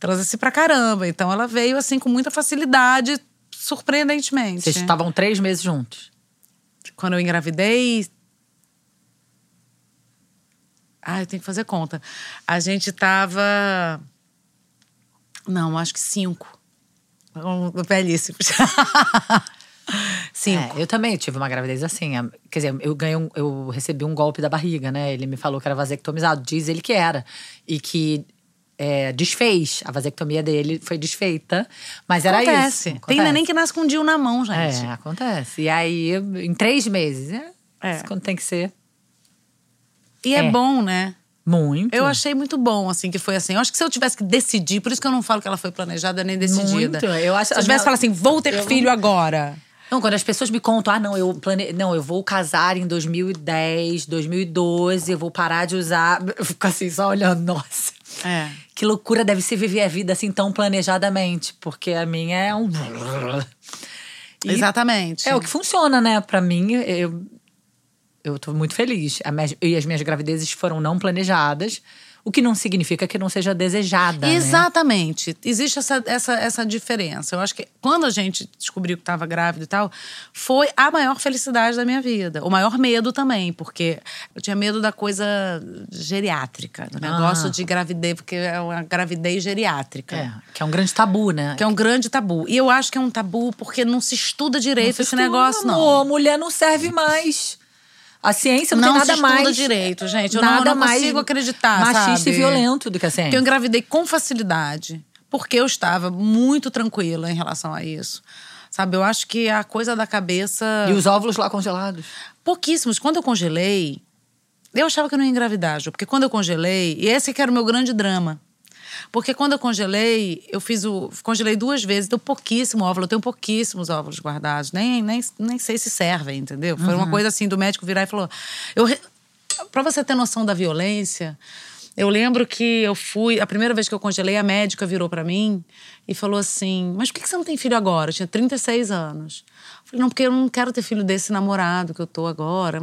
C: Transa-se pra caramba. Então ela veio assim com muita facilidade, surpreendentemente.
A: Vocês estavam três meses juntos.
C: Quando eu engravidei. Ah, eu tenho que fazer conta. A gente tava. Não, acho que cinco. Belíssimos. cinco.
A: É, eu também tive uma gravidez assim. Quer dizer, eu ganhei um- eu recebi um golpe da barriga, né? Ele me falou que era vasectomizado. Diz ele que era. E que é, desfez. A vasectomia dele foi desfeita. Mas era
C: Acontece.
A: isso.
C: Tem neném que nasce com um DIU na mão, gente.
A: É, acontece. E aí, em três meses, é,
C: É.
A: quando tem que ser.
C: E é,
A: É.
C: bom, né?
A: Muito.
C: Eu achei muito bom, assim, que foi assim. Eu acho que se eu tivesse que decidir, por isso que eu não falo que ela foi planejada nem decidida.
A: Muito. Eu acho-
C: se eu tivesse
A: minha-
C: falado assim, vou ter filho agora.
A: Não, quando as pessoas me contam, ah, não, eu plane... não, eu vou casar em 2010, 2012, eu vou parar de usar. Eu fico assim, só olhando, nossa.
C: É.
A: Que loucura deve ser viver a vida assim tão planejadamente, porque a minha é um. E
C: Exatamente.
A: É o que funciona, né? Pra mim, eu, eu tô muito feliz. Minha- e as minhas gravidezes foram não planejadas, o que não significa que não seja desejada. né?
C: Exatamente. Existe essa, essa, essa diferença. Eu acho que quando a gente descobriu que estava grávida e tal, foi a maior felicidade da minha vida. O maior medo também, porque eu tinha medo da coisa geriátrica, do negócio
A: Ah.
C: de gravidez, porque é uma gravidez geriátrica.
A: É, que é um grande tabu, né?
C: Que é um grande tabu. E eu acho que é um tabu porque não se estuda direito
A: se
C: esse
A: estuda,
C: negócio, não.
A: amor, mulher não serve mais. A ciência não,
C: Não
A: tem nada mais.
C: direito, gente. Eu não-
A: nada
C: eu não
A: mais
C: consigo acreditar,
A: Machista
C: sabe?
A: e violento do que a ciência.
C: Porque eu engravidei com facilidade. Porque eu estava muito tranquila em relação a isso. Sabe, eu acho que a coisa da cabeça.
A: E os óvulos lá congelados.
C: Pouquíssimos. Quando eu congelei, eu achava que eu não ia engravidar, Ju, porque quando eu congelei, e esse que era o meu grande drama. Porque quando eu congelei, eu fiz o. Congelei duas vezes, deu pouquíssimo óvulo, eu tenho pouquíssimos óvulos guardados. Nem, nem, nem sei se servem, entendeu? Foi uma coisa assim do médico virar e falou. Eu, pra você ter noção da violência, Eu lembro que eu fui, a primeira vez que eu congelei, a médica virou para mim e falou assim: Mas por que você não tem filho agora? Eu tinha 36 anos. Eu falei: Não, porque eu não quero ter filho desse namorado que eu tô agora.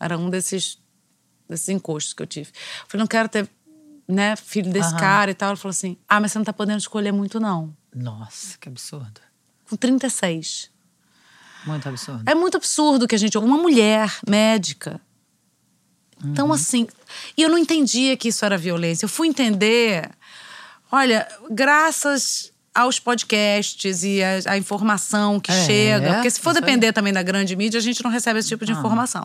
C: Era um desses, desses encostos que eu tive. Eu falei: Não quero ter né, filho desse
A: Aham.
C: cara e tal. Ela falou assim: Ah, mas você não tá podendo escolher muito, não.
A: Nossa, que absurdo.
C: Com 36.
A: Muito absurdo.
C: É muito absurdo que a gente. Uma mulher médica. Então, assim. E eu não entendia que isso era violência. Eu fui entender. Olha, graças aos podcasts e a, a informação que
A: É,
C: chega. Porque se for
A: isso aí.
C: depender também da grande mídia, a gente não recebe esse tipo de informação.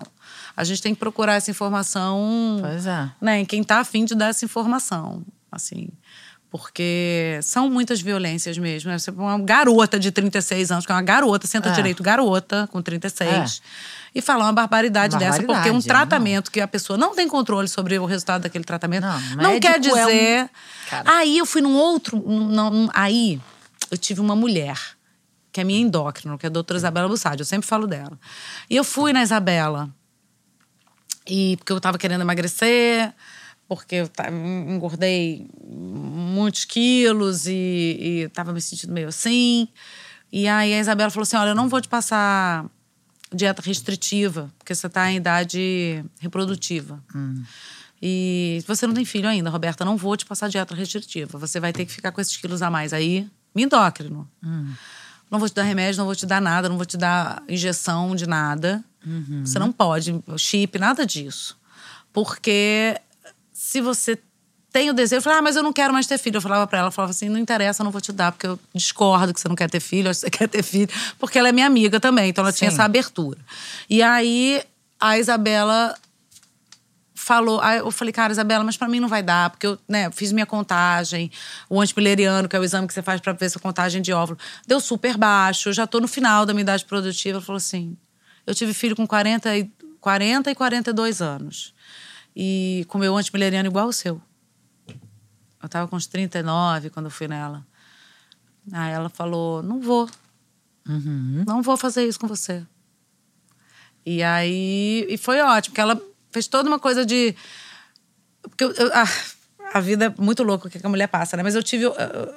C: A gente tem que procurar essa informação
A: Pois é.
C: né, em quem tá afim de dar essa informação, assim. Porque são muitas violências mesmo. né? Você uma garota de 36 anos, que é uma garota, senta
A: É.
C: direito, garota, com 36, e falar uma barbaridade, dessa. Porque um
A: Barbaridade, é,
C: tratamento que a pessoa não tem controle sobre o resultado daquele tratamento,
A: Não,
C: não, quer
A: é um-
C: dizer. Aí eu fui num outro. num- num- aí eu tive uma mulher, que é minha endócrina, que é a doutora Isabela Bussardi, eu sempre falo dela. E eu fui na Isabela. E porque eu tava querendo emagrecer, porque eu engordei muitos quilos e, e tava me sentindo meio assim. E aí a Isabela falou assim: olha, eu não vou te passar dieta restritiva, porque você tá em idade reprodutiva. E você não tem filho ainda, Roberta, não vou te passar dieta restritiva. Você vai ter que ficar com esses quilos a mais aí, me endócrino. Não vou te dar remédio, não vou te dar nada, não vou te dar injeção de nada. Você não pode, chip, nada disso. Porque se você tem o desejo, eu falava, ah, mas eu não quero mais ter filho. Eu falava pra ela, eu falava assim, não interessa, eu não vou te dar, porque eu discordo que você não quer ter filho, acho que você quer ter filho, porque ela é minha amiga também, então ela tinha
A: Sim.
C: essa abertura. E aí a Isabela falou, aí eu falei, cara, Isabela, mas pra mim não vai dar, porque eu, né, fiz minha contagem, o antipileriano, que é o exame que você faz pra ver sua contagem de óvulo, deu super baixo, eu já tô no final da minha idade produtiva. Ela falou assim, eu tive filho com 40 e, 40 e 42 anos. E com meu antipileriano igual o seu. Eu tava com uns 39 quando eu fui nela. Aí ela falou, não vou. Não vou fazer isso com você. E aí. E foi ótimo, porque ela fez toda uma coisa de. Porque eu, eu- ah, a vida é muito louca que a mulher passa, né? Mas eu tive.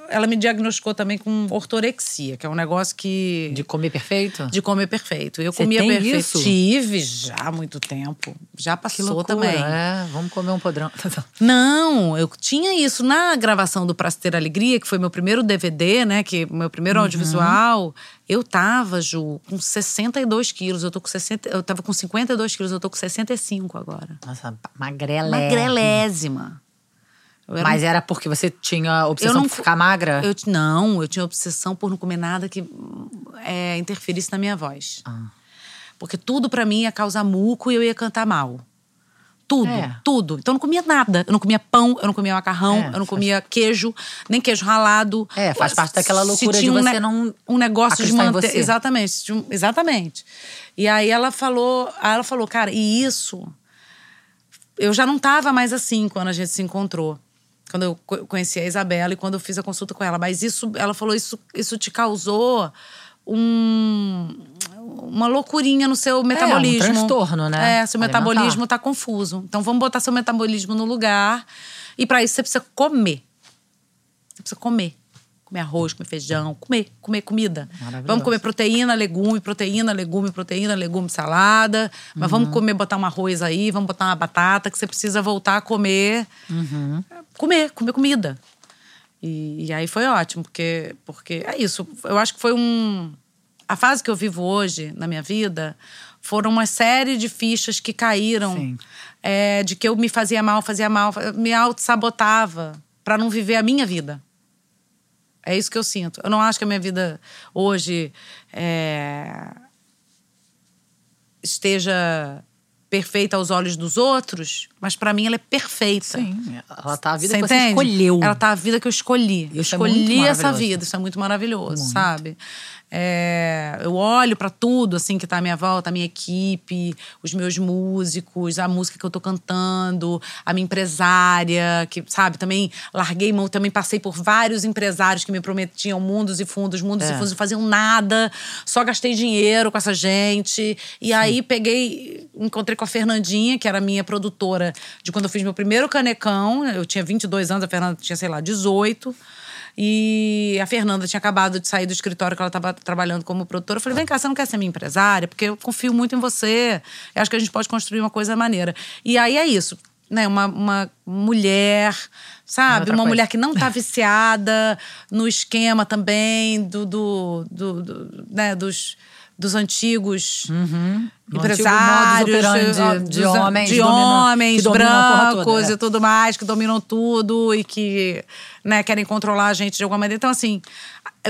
C: Ela me diagnosticou também com ortorexia, que é um negócio que.
A: De comer perfeito?
C: de comer perfeito. Eu
A: Você
C: comia perfeito.
A: isso?
C: Tive já há muito tempo. Já
A: Que
C: passou
A: loucura.
C: também.
A: É, vamos comer um podrão.
C: Não, eu tinha isso na gravação do Pra Ter Alegria, que foi meu primeiro DVD, né? Que meu primeiro
A: Uhum.
C: audiovisual. Eu tava, Ju, com 62 quilos. Eu tô com 60. Eu tava com 52 quilos, eu tô com 65 agora.
A: Nossa, magrela.
C: Magrelésima. Era
A: Mas era porque você tinha obsessão
C: não
A: por ficar magra?
C: Eu, não, eu tinha obsessão por não comer nada que é, interferisse na minha voz.
A: Ah.
C: Porque tudo pra mim ia causar muco e eu ia cantar mal. Tudo,
A: É.
C: tudo. Então eu não comia nada. Eu não comia pão, eu não comia macarrão,
A: É,
C: eu não
A: faz-
C: comia queijo, nem queijo ralado.
A: É, faz parte daquela loucura de
C: um
A: você
C: ne-
A: não
C: um negócio de manter, exatamente, um- exatamente. E aí ela falou, aí ela falou, cara, e isso eu já não tava mais assim quando a gente se encontrou. Quando eu co- conheci a Isabela e quando eu fiz a consulta com ela. Mas isso, ela falou, isso, isso te causou um, uma loucurinha no seu metabolismo.
A: transtorno, né?
C: É, seu
A: Alimentar.
C: metabolismo tá confuso. Então vamos botar seu metabolismo no lugar. E para isso você precisa comer. Você precisa comer. Comer arroz, comer feijão, comer, comer comida. Vamos comer proteína, legume, proteína, legume, proteína, legume, salada. Mas vamos comer, botar um arroz aí, vamos botar uma batata, que você precisa voltar a comer. Comer, comer comida. E, e aí foi ótimo, porque, porque é isso. Eu acho que foi um. A fase que eu vivo hoje na minha vida foram uma série de fichas que caíram é, de que eu me fazia mal, fazia mal, me auto-sabotava para não viver a minha vida. É isso que eu sinto. Eu não acho que a minha vida hoje é, esteja perfeita aos olhos dos outros, mas para mim ela é perfeita.
A: Sim, ela tá a vida
C: Você
A: que você
C: entende?
A: escolheu.
C: Ela tá a vida que eu escolhi. Eu
A: é muito
C: escolhi essa
A: maravilhoso.
C: vida. Isso é muito maravilhoso, sabe? É, eu olho para tudo assim que tá à minha volta, a minha equipe, os meus músicos, a música que eu tô cantando, a minha empresária, que sabe, também larguei mão, também passei por vários empresários que me prometiam mundos e fundos, mundos
A: É.
C: e fundos, não faziam nada, só gastei dinheiro com essa gente. E aí peguei, encontrei com a Fernandinha, que era minha produtora de quando eu fiz meu primeiro canecão, eu tinha 22 anos, a Fernanda tinha, sei lá, 18. E a Fernanda tinha acabado de sair do escritório que ela estava trabalhando como produtora. Eu falei: vem cá, você não quer ser minha empresária? Porque eu confio muito em você. Eu acho que a gente pode construir uma coisa maneira. E aí é isso. Né, uma, uma mulher, sabe? Uma
A: coisa.
C: mulher que não tá viciada no esquema também do, do, do- do- né, dos, dos antigos
A: No
C: empresários,
A: antigo operandi de
C: dos-
A: homens
C: de homens
A: dominam
C: brancos
A: toda, é.
C: e tudo mais, que dominam tudo e que né, querem controlar a gente de alguma maneira. Então, assim,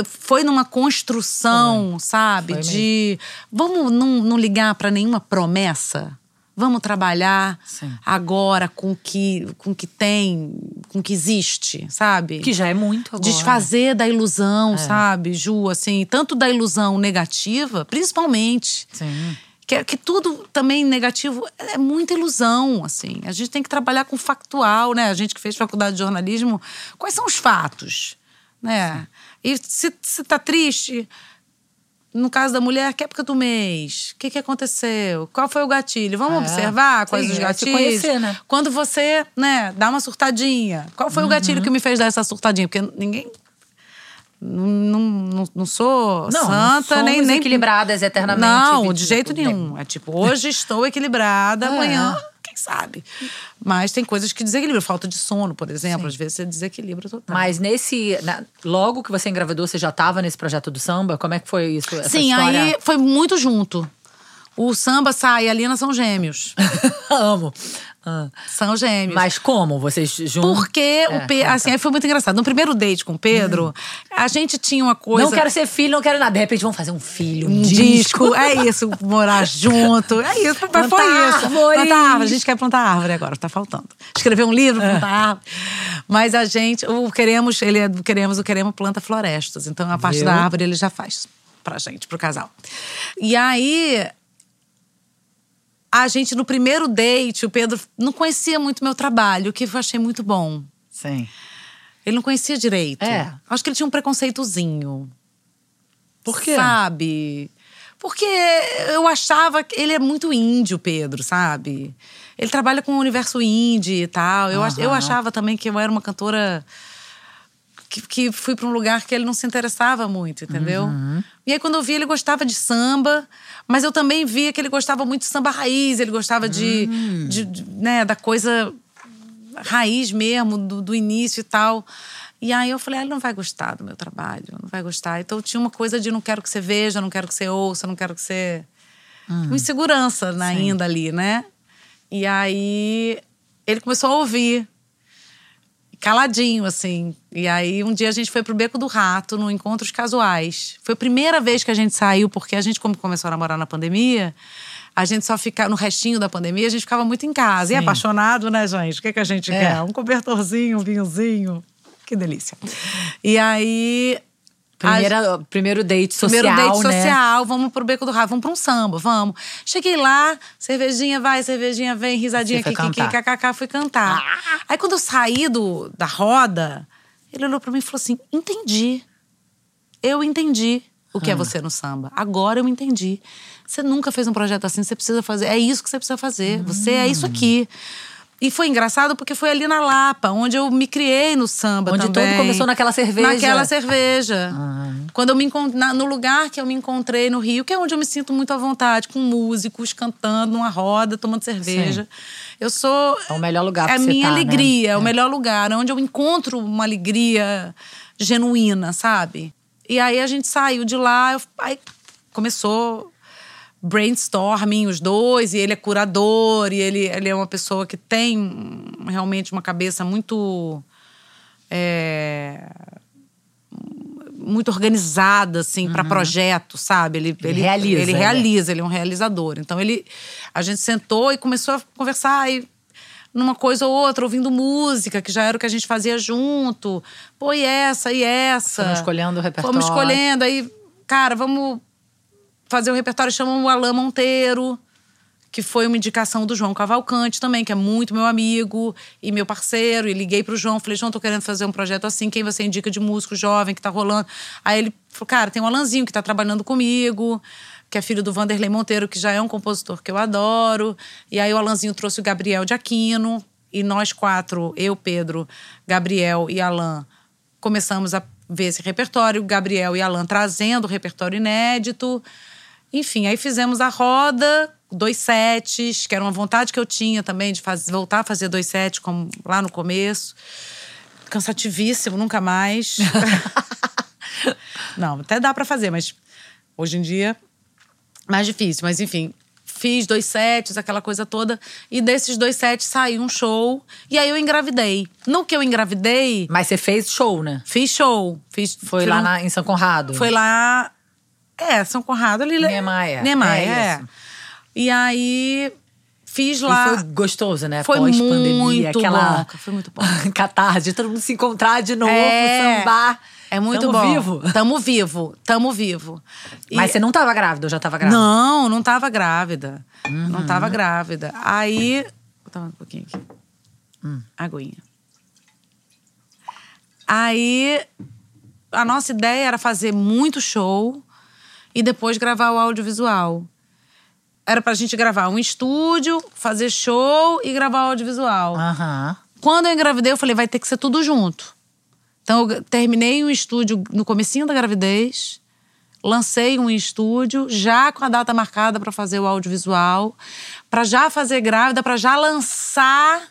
C: foi numa construção, sabe?
A: Foi
C: de vamos não, não ligar para nenhuma promessa. Vamos trabalhar
A: Sim.
C: agora com o que, com o que tem, com o que existe, sabe?
A: Que já é muito agora.
C: Desfazer da
A: É.
C: ilusão, sabe, Ju? Assim, tanto da ilusão negativa, principalmente.
A: Sim.
C: Que, que tudo também negativo é muita ilusão, assim. A gente tem que trabalhar com factual, né? A gente que fez faculdade de jornalismo, quais são os fatos, né? E se, se tá triste, no caso da mulher, que época do mês? O que, que aconteceu? Qual foi o gatilho? Vamos
A: É.
C: observar quais
A: Sim,
C: os gatilhos?
A: conhecer, né?
C: Quando você, né, dá uma surtadinha. Qual foi o gatilho que me fez dar essa surtadinha? Porque ninguém. Não, não, não, sou
A: Não,
C: santa,
A: não
C: nem, nem.
A: equilibradas eternamente.
C: Não,
A: 20
C: de jeito nenhum. É tipo, hoje estou equilibrada,
A: É.
C: amanhã, quem sabe? Mas tem coisas que desequilibram. Falta de sono, por exemplo. Às vezes você desequilibra total.
A: Mas nesse. na- logo que você engravidou, você já estava nesse projeto do samba? Como é que foi isso?
C: Sim,
A: história?
C: aí foi muito junto. O samba sai, a Lina são gêmeos.
A: Amo. Ah.
C: São gêmeos.
A: Mas como? Vocês juntos?
C: Porque
A: É,
C: o Pe...
A: conta.
C: assim, foi muito engraçado. No primeiro date com o Pedro, a gente tinha uma coisa.
A: Não quero ser filho, não quero nada. De repente vamos fazer um filho, um,
C: um disco. É isso, morar junto. É isso, mas foi
A: Plantar
C: isso.
A: árvores.
C: Plantar árvore. A gente quer plantar árvore agora, tá faltando. Escrever um livro,
A: É.
C: plantar árvore. Mas a gente, o queremos, ele é do queremos, o queremos planta florestas. Então a parte
A: Viu?
C: da árvore ele já faz pra gente, pro casal. E aí a gente no primeiro date, o Pedro não conhecia muito meu trabalho, o que eu achei muito bom.
A: Sim.
C: Ele não conhecia direito.
A: É.
C: Acho que ele tinha um preconceitozinho.
A: Por quê?
C: Sabe? Porque eu achava que ele é muito índio, Pedro, sabe? Ele trabalha com o universo indie e tal. Eu, ach- eu achava também que eu era uma cantora que, que fui para um lugar que ele não se interessava muito, entendeu?
A: Uhum.
C: E aí, quando eu vi, ele gostava de samba, mas eu também via que ele gostava muito de samba raiz, ele gostava de,
A: Hum.
C: de- de, né, da coisa raiz mesmo, do, do início e tal. E aí eu falei, ah, ele não vai gostar do meu trabalho, não vai gostar. Então tinha uma coisa de não quero que você veja, não quero que você ouça, não quero que você. Uma insegurança na- ainda ali, né? E aí ele começou a ouvir, caladinho, assim. E aí um dia a gente foi pro Beco do Rato, no Encontros Casuais. Foi a primeira vez que a gente saiu, porque a gente, como começou a namorar na pandemia, a gente só ficava, no restinho da pandemia, a gente ficava muito em casa. E
A: Sim.
C: apaixonado, né, gente? O que, que a gente
A: É.
C: quer? Um cobertorzinho, um vinhozinho. Que delícia. E aí.
A: Primeira, primeiro date social,
C: Primeiro date
A: né?
C: social, vamos pro Beco do Rato, vamos pra um samba, vamos. Cheguei lá, cervejinha vai, cervejinha vem, risadinha
A: cantar.
C: kkk, fui cantar. Aí quando eu saí do, da roda, ele olhou pra mim e falou assim: entendi. Eu entendi o
A: Ah.
C: que é você no samba. Agora eu entendi. Você nunca fez um projeto assim, você precisa fazer. É isso que você precisa fazer. Você é
A: Hum.
C: isso aqui. E foi engraçado porque foi ali na Lapa, onde eu me criei no samba
A: Onde
C: também.
A: tudo começou naquela cerveja.
C: Naquela cerveja.
A: Ah.
C: Quando eu me encont- na- no lugar que eu me encontrei no Rio, que é onde eu me sinto muito à vontade, com músicos cantando numa roda, tomando cerveja. Eu sou
A: É o melhor lugar
C: É
A: pra
C: a
A: você
C: minha
A: tá, né?
C: alegria, é o
A: É.
C: melhor lugar, é onde eu encontro uma alegria genuína, sabe? E aí a gente saiu de lá, eu- aí começou brainstorming os dois, e ele é curador, e ele, ele é uma pessoa que tem realmente uma cabeça muito. é, muito organizada, assim, para projeto, sabe? Ele,
A: Ele realiza,
C: Ele
A: né?
C: realiza, ele é um realizador. Então, ele, a gente sentou e começou a conversar e numa coisa ou outra, ouvindo música, que já era o que a gente fazia junto. Pô, e essa, e essa.
A: Foram escolhendo o repertório.
C: Fomos escolhendo, aí cara, vamos fazer o repertório. Chamamos o Alain Monteiro, que foi uma indicação do João Cavalcante também, que é muito meu amigo e meu parceiro. E liguei pro João, falei, João, tô querendo fazer um projeto assim, quem você indica de músico jovem que tá rolando? Aí ele falou, cara, tem o Alanzinho que tá trabalhando comigo, que é filho do Vanderlei Monteiro, que já é um compositor que eu adoro. E aí o Alanzinho trouxe o Gabriel de Aquino, e nós quatro, eu, Pedro, Gabriel e Alan, começamos a ver esse repertório, Gabriel e Alan trazendo o repertório inédito. Enfim, aí fizemos a roda, dois sets, que era uma vontade que eu tinha também de fazer, voltar a fazer dois sets, como lá no começo. Cansativíssimo, nunca mais. Não, até dá para fazer, mas hoje em dia mais difícil. Mas enfim, fiz dois sets, aquela coisa toda. E desses dois sets saiu um show. E aí eu engravidei. No que eu engravidei.
A: Mas você fez show, né?
C: Fiz show. Fiz,
A: Foi lá na, em São Conrado.
C: Foi lá. É, São Conrado ali.
A: Niemeyer.
C: Niemeyer,
A: É
C: é. E aí fiz
A: E
C: lá.
A: foi gostoso, né?
C: Foi
A: Pós-pandemia,
C: muito
A: aquela
C: bom, foi muito bom.
A: catarse, todo mundo se encontrar de novo,
C: É.
A: sambar.
C: É muito
A: Tamo
C: bom.
A: vivo.
C: Tamo vivo. Tamo vivo. E-
A: Mas você não tava grávida, ou já tava grávida?
C: Não, não tava grávida.
A: Uhum.
C: Não tava grávida. Aí. Vou botar um pouquinho aqui.
A: Hum.
C: Aguinha. Aí. A nossa ideia era fazer muito show e depois gravar o audiovisual. Era pra gente gravar um estúdio, fazer show e gravar o audiovisual.
A: Aham.
C: Quando eu engravidei, eu falei, vai ter que ser tudo junto. Então, eu terminei um estúdio no comecinho da gravidez, lancei um estúdio já com a data marcada para fazer o audiovisual, para já fazer grávida, para já lançar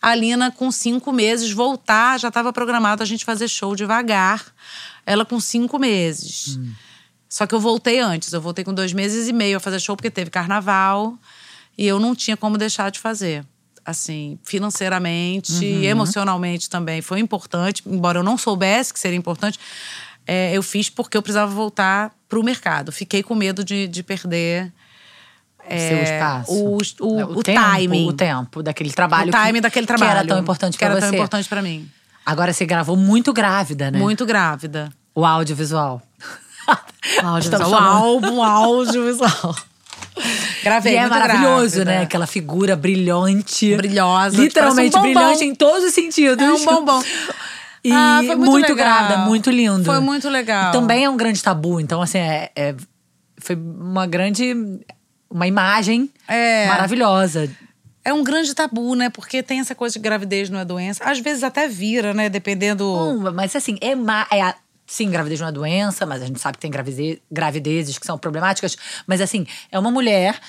C: a Lina com cinco meses, voltar, já estava programado a gente fazer show devagar, ela com cinco meses. Só que eu voltei antes, eu voltei com dois meses e meio a fazer show, porque teve carnaval e eu não tinha como deixar de fazer. Assim, financeiramente, emocionalmente também foi importante, embora eu não soubesse que seria importante, é, eu fiz porque eu precisava voltar para o mercado. Fiquei com medo de, de perder é,
A: Seu espaço.
C: o, o,
A: É,
C: o
A: tempo,
C: timing.
A: O tempo daquele trabalho.
C: o timing
A: que,
C: daquele trabalho.
A: Que era tão importante
C: que
A: pra
C: era
A: você.
C: tão importante para mim.
A: Agora você gravou muito grávida, né?
C: Muito grávida.
A: O audiovisual.
C: O audiovisual.
A: Estamos
C: O
A: falando.
C: álbum audiovisual. Gravei
A: E é maravilhoso,
C: grávida.
A: né? Aquela figura brilhante.
C: Brilhosa,
A: Literalmente
C: parece um
A: brilhante em todos os sentidos.
C: É um bombom.
A: E
C: Ah, foi muito
A: muito,
C: legal.
A: grávida, muito lindo.
C: Foi muito legal.
A: E também é um grande tabu. Então, assim, é, é- foi uma grande. Uma imagem
C: É.
A: maravilhosa.
C: É um grande tabu, né? Porque tem essa coisa de gravidez não é doença. Às vezes até vira, né? Dependendo.
A: Hum, mas assim, é, ma- é sim, gravidez não é doença, mas a gente sabe que tem gravide- gravidezes que são problemáticas. Mas assim, é uma mulher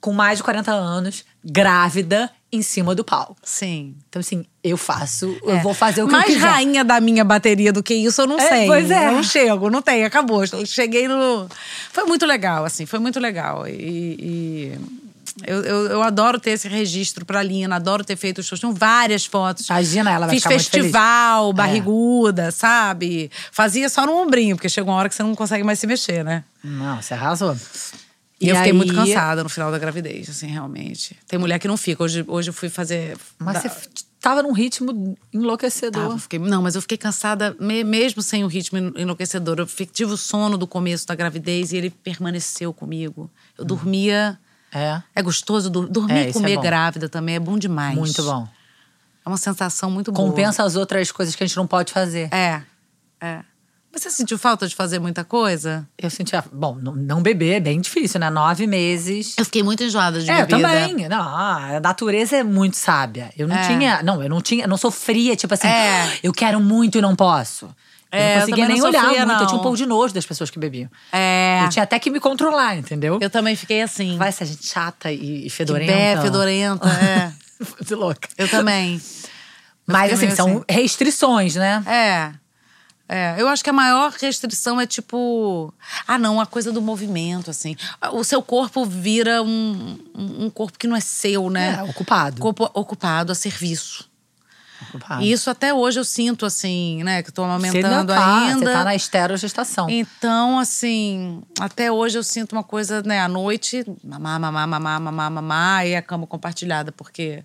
A: com mais de 40 anos, grávida, em cima do palco.
C: Sim.
A: Então, assim, eu faço, eu
C: É.
A: vou fazer o que
C: Mais
A: eu quiser.
C: rainha da minha bateria do que isso, eu não
A: É,
C: sei.
A: pois é.
C: Não chego, não tem, acabou. Eu Cheguei no. Foi muito legal, assim, foi muito legal. E. e Eu, eu, eu adoro ter esse registro pra Lina, adoro ter feito os shows. Tenho várias fotos.
A: Imagina, ela vai
C: Fiz festival,
A: É.
C: barriguda, sabe? Fazia só no ombrinho, porque chega uma hora que você não consegue mais se mexer, né?
A: Não, você arrasou.
C: E, eu fiquei
A: aí-
C: muito cansada no final da gravidez, assim, realmente. Tem mulher que não fica. Hoje, hoje eu fui fazer.
A: Mas
C: da-
A: você tava num ritmo enlouquecedor.
C: Tava, fiquei- não, mas eu fiquei cansada me- mesmo sem o ritmo en- enlouquecedor. Eu tive o sono do começo da gravidez e ele permaneceu comigo. Eu dormia.
A: É.
C: É gostoso dur- dormir
A: É,
C: e
A: é
C: comer
A: bom.
C: grávida também, é bom demais.
A: Muito bom.
C: É uma sensação muito boa.
A: Compensa as outras coisas que a gente não pode fazer.
C: É, é. Você sentiu falta de fazer muita coisa?
A: Eu senti. a- Bom, não, beber é bem difícil, né? Nove meses.
C: Eu fiquei muito enjoada de
A: É, eu
C: bebida.
A: também. Não, a natureza é muito sábia. Eu não
C: É.
A: tinha. Não, eu não tinha. não sofria, tipo assim,
C: É.
A: eu quero muito e não posso. Eu
C: É, eu
A: não conseguia
C: também
A: nem
C: não
A: olhar
C: sofria,
A: muito. Eu tinha um pouco de nojo das pessoas que bebiam.
C: É.
A: Eu tinha até que me controlar, entendeu?
C: Eu também fiquei assim.
A: Vai ser gente chata e, e
C: que
A: fedorenta.
C: bé, fedorenta, é.
A: Louca.
C: Eu também.
A: Mas assim, são
C: assim.
A: restrições, né?
C: É. É, eu acho que a maior restrição é tipo. Ah, não, a coisa do movimento, assim. O seu corpo vira um, um um corpo que não é seu, né?
A: É, ocupado.
C: Corpo ocupado a serviço. E isso até hoje eu sinto, assim, né? Que tô
A: Você
C: amamentando
A: não tá,
C: ainda.
A: Você tá na esterogestação.
C: Então, assim, até hoje eu sinto uma coisa, né? À noite, mamar, mamar, mamar, mamar, mamar, e a cama compartilhada, porque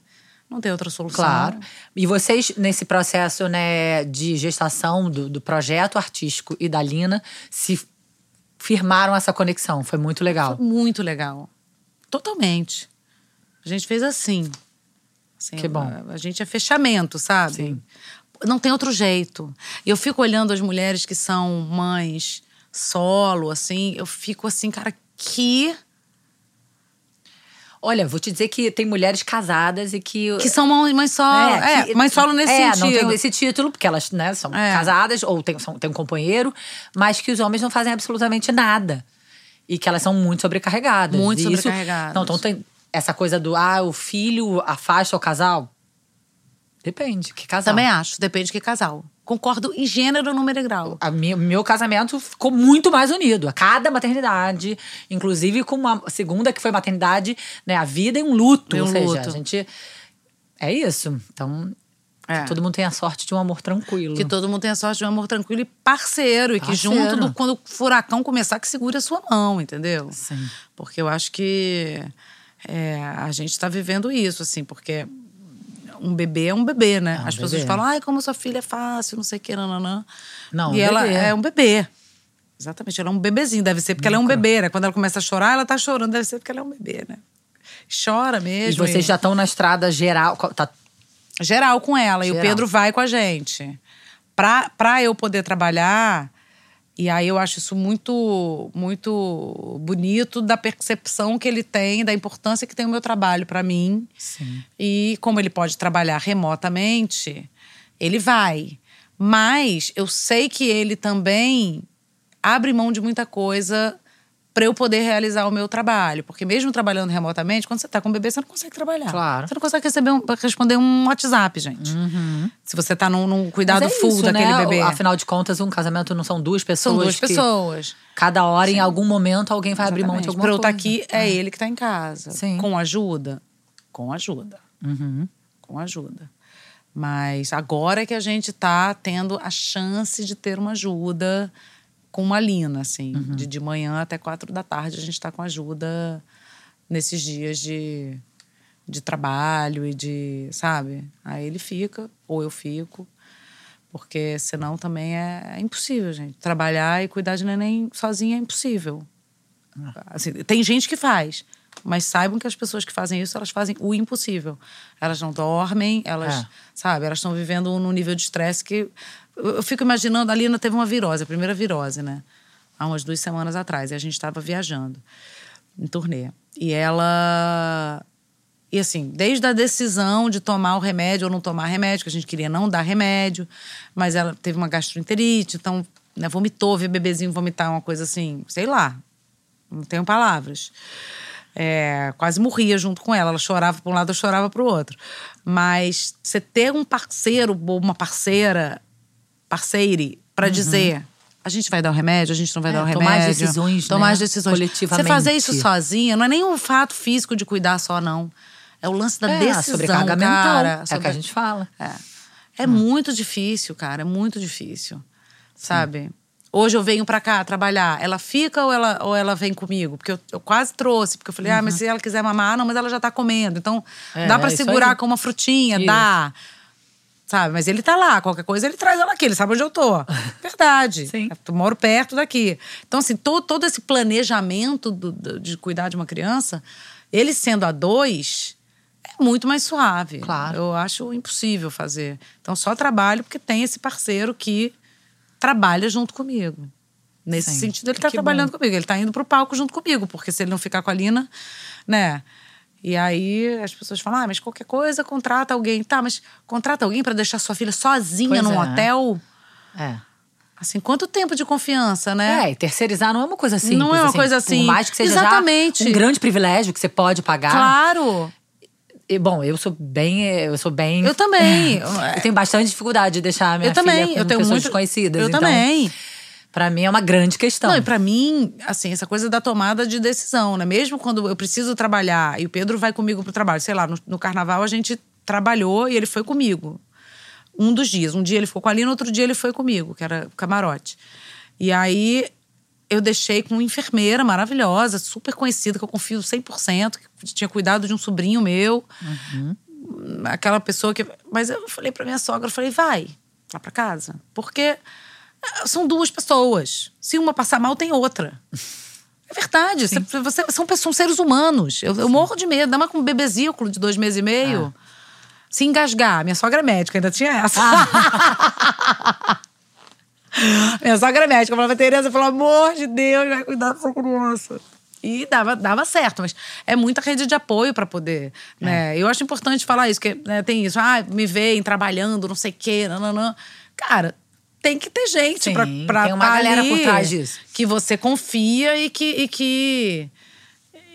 C: não tem outra solução.
A: Claro. E vocês, nesse processo né, de gestação do, do projeto artístico e da Lina, se firmaram essa conexão. Foi muito legal.
C: Foi muito legal. Totalmente. A gente fez assim. Assim,
A: Que bom.
C: A, a gente é fechamento, sabe?
A: Sim.
C: Não tem outro jeito. Eu fico olhando as mulheres que são mães solo, assim, eu fico assim, cara, que.
A: Olha, vou te dizer que tem mulheres casadas e que.
C: Que são mães, solo. É,
A: que-
C: mães solo nesse
A: é,
C: sentido.
A: não tem esse título, porque elas né, são
C: É.
A: casadas ou têm um companheiro, mas que os homens não fazem absolutamente nada. E que elas são muito sobrecarregadas.
C: Muito
A: isso-
C: sobrecarregadas.
A: Não, então tem essa coisa do, ah, o filho afasta o casal. Depende, que casal.
C: Também acho, depende de que casal. Concordo em gênero, número e grau.
A: A mi- meu casamento ficou muito mais unido. A cada maternidade, inclusive com uma segunda que foi maternidade, né? A vida e um luto.
C: E um
A: ou seja,
C: luto.
A: a gente. É isso. Então,
C: É.
A: todo mundo tem a sorte de um amor tranquilo.
C: Que todo mundo tenha sorte de um amor tranquilo e parceiro. E que junto, do- quando o furacão começar, que segure a sua mão, entendeu?
A: Sim.
C: Porque eu acho que é, a gente está vivendo isso, assim, porque um bebê é um bebê, né?
A: É um
C: As pessoas
A: bebê.
C: falam, ai, como sua filha é fácil, não sei o que, nananã.
A: Não,
C: e
A: um
C: ela
A: bebê.
C: é um bebê. Exatamente, ela é um bebezinho, deve ser, porque ela é um bebê, né? Quando ela começa a chorar, ela tá chorando, deve ser porque ela é um bebê, né? Chora
A: E
C: mesmo.
A: vocês já estão na estrada geral. Tá,
C: geral com ela. E o
A: Geral.
C: Pedro vai com a gente. Pra, pra eu poder trabalhar, e aí eu acho isso muito, muito bonito da percepção que ele tem, da importância que tem o meu trabalho pra mim.
A: sim.
C: E como ele pode trabalhar remotamente, ele vai. Mas eu sei que ele também abre mão de muita coisa para eu poder realizar o meu trabalho. Porque mesmo trabalhando remotamente, quando você tá com um bebê, você não consegue trabalhar.
A: Claro.
C: Você não consegue receber um, responder um WhatsApp, gente. Se você tá num, num cuidado
A: é
C: full
A: isso,
C: daquele
A: né?
C: bebê.
A: Afinal de contas, um casamento não são duas pessoas.
C: São duas pessoas.
A: Cada hora, em algum momento, alguém vai abrir mão de
C: Exatamente.
A: alguma
C: Pra eu
A: coisa.
C: estar aqui, é ele que tá em casa.
A: Sim.
C: Com ajuda? Com ajuda.
A: Uhum.
C: com ajuda. Mas agora é que a gente tá tendo a chance de ter uma ajuda com uma Lina, assim.
A: Uhum.
C: De, de manhã até quatro da tarde a gente tá com ajuda nesses dias de, de trabalho e de, sabe? Aí ele fica, ou eu fico. Porque senão também é, é impossível, gente. Trabalhar e cuidar de neném sozinha é impossível. Assim, tem gente que faz, mas saibam que as pessoas que fazem isso, elas fazem o impossível. Elas não dormem, elas,
A: É.
C: sabe, elas estão vivendo num nível de estresse que. Eu fico imaginando, a Lina teve uma virose, a primeira virose, né? Há umas duas semanas atrás, e a gente estava viajando em turnê. E ela. E assim, desde a decisão de tomar o remédio ou não tomar remédio, que a gente queria não dar remédio, mas ela teve uma gastroenterite, então né, vomitou, ver bebezinho vomitar uma coisa assim, sei lá, não tenho palavras. É, quase morria junto com ela. Ela chorava para um lado, eu chorava para o outro. Mas você ter um parceiro ou uma parceira, parceire, para dizer. A gente vai dar o remédio, a gente não vai
A: Uhum. É,
C: dar o
A: tomar
C: remédio.
A: as decisões,
C: Tomar
A: né,
C: as decisões.
A: coletivamente.
C: Você fazer isso sozinha não é nem o fato físico de cuidar só, não. É o lance da
A: É,
C: decisão,
A: sobrecarga mental.
C: cara.
A: É o que
C: Sobre-
A: a gente fala.
C: é. É muito difícil, cara. É muito difícil. Sabe? Hoje eu venho pra cá trabalhar. Ela fica ou ela, ou ela vem comigo? Porque eu, eu quase trouxe. Porque eu falei, ah, mas se ela quiser mamar, não, mas ela já tá comendo. Então,
A: É,
C: dá pra
A: isso
C: segurar com uma frutinha,
A: Isso.
C: dá. Sabe? Mas ele tá lá. Qualquer coisa ele traz ela aqui. Ele sabe onde eu tô. Verdade.
A: Sim.
C: Eu moro perto daqui. Então, assim, todo, todo esse planejamento do- do- de cuidar de uma criança, ele sendo a dois, é muito mais suave.
A: Claro.
C: Eu acho impossível fazer. Então, só trabalho porque tem esse parceiro que trabalha junto comigo. Nesse
A: Sim.
C: sentido, ele tá
A: Que
C: trabalhando
A: bom.
C: comigo. Ele tá indo pro palco junto comigo, porque se ele não ficar com a Lina, né? E aí as pessoas falam: ah, mas qualquer coisa, contrata alguém. Tá, mas contrata alguém para deixar sua filha sozinha
A: Pois
C: num
A: é.
C: hotel?
A: É.
C: Assim, quanto tempo de confiança, né?
A: É, e terceirizar não é uma coisa simples.
C: Não é uma coisa assim.
A: Por mais que seja
C: Exatamente.
A: um grande privilégio que você pode pagar.
C: Claro.
A: E, bom, eu sou bem. Eu sou bem.
C: Eu também.
A: eu tenho bastante dificuldade de deixar a minha
C: eu também.
A: filha com
C: eu tenho
A: pessoas
C: muito.
A: desconhecidas.
C: Eu
A: então,
C: também.
A: Pra mim é uma grande questão.
C: Não, e pra mim, assim, essa coisa da tomada de decisão, né? Mesmo quando eu preciso trabalhar e o Pedro vai comigo pro trabalho, sei lá, no, no carnaval a gente trabalhou e ele foi comigo. Um dos dias. Um dia ele ficou com a Lina, outro dia ele foi comigo, que era camarote. E aí eu deixei com uma enfermeira maravilhosa, super conhecida, que eu confio 100%, que tinha cuidado de um sobrinho meu. Aquela pessoa que. Mas eu falei pra minha sogra, eu falei, vai lá pra casa. Porque São duas pessoas. Se uma passar mal, tem outra. É verdade. Você, você- são, são seres humanos. Eu, eu morro de medo. Ainda mais com um bebezículo de dois meses e meio. Se engasgar. Minha sogra é médica, ainda tinha essa. Minha sogra é médica. Eu falava, Tereza, pelo amor de Deus, vai cuidar dessa criança. E dava, dava certo, mas é muita rede de apoio para poder, né? Eu acho importante falar isso, que né, tem isso, ah, me veem trabalhando, não sei o quê, nananã. Cara, tem que ter gente
A: Sim,
C: pra, pra
A: tem uma
C: tá
A: galera
C: ali,
A: por trás disso.
C: Que você confia e que, e que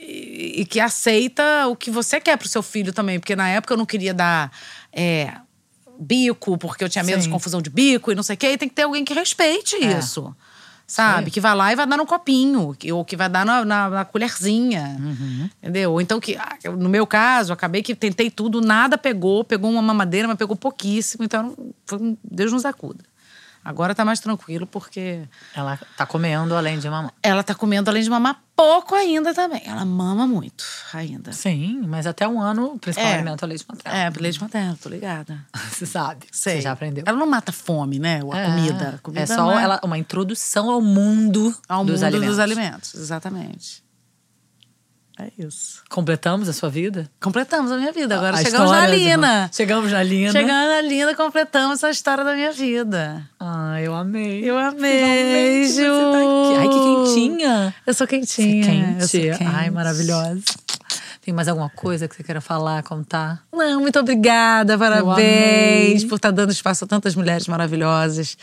C: e e que aceita o que você quer pro seu filho também. Porque na época eu não queria dar é, bico, porque eu tinha medo
A: Sim.
C: de confusão de bico e não sei o quê. E tem que ter alguém que respeite
A: É.
C: isso. Sabe?
A: Sim.
C: Que vai lá e vai dar no copinho, ou que vai dar na, na- na colherzinha.
A: Uhum.
C: Entendeu? Ou então que, ah, no meu caso, acabei que tentei tudo, nada pegou, pegou uma mamadeira, mas pegou pouquíssimo. Então, foi Deus nos acuda. Agora tá mais tranquilo, porque
A: Ela tá comendo além de mamãe.
C: ela tá comendo além de mamar pouco ainda também. Ela mama muito ainda.
A: Sim, mas até um ano, o principal
C: É.
A: alimento é o leite materno.
C: É, leite materno, tô ligada.
A: Você sabe.
C: Sei.
A: Você já aprendeu.
C: Ela não mata fome, né? A
A: É.
C: comida. A comida
A: é só
C: não
A: ela, uma introdução ao mundo,
C: ao
A: dos,
C: mundo
A: alimentos.
C: dos alimentos. Exatamente. É isso.
A: Completamos a sua vida?
C: Completamos a minha vida. Agora
A: A
C: chegamos na Lina.
A: Chegamos na Lina.
C: Chegando na Lina, completamos a história da minha vida.
A: Ah, eu amei.
C: Eu amei,
A: Finalmente
C: Ju.
A: você tá aqui. Ai, que quentinha.
C: Eu sou
A: Você é
C: quentinha.
A: quente.
C: eu sou quente.
A: Ai, maravilhosa. Tem mais alguma coisa que você queira falar, contar?
C: Não, muito obrigada, parabéns por estar dando espaço a tantas mulheres maravilhosas.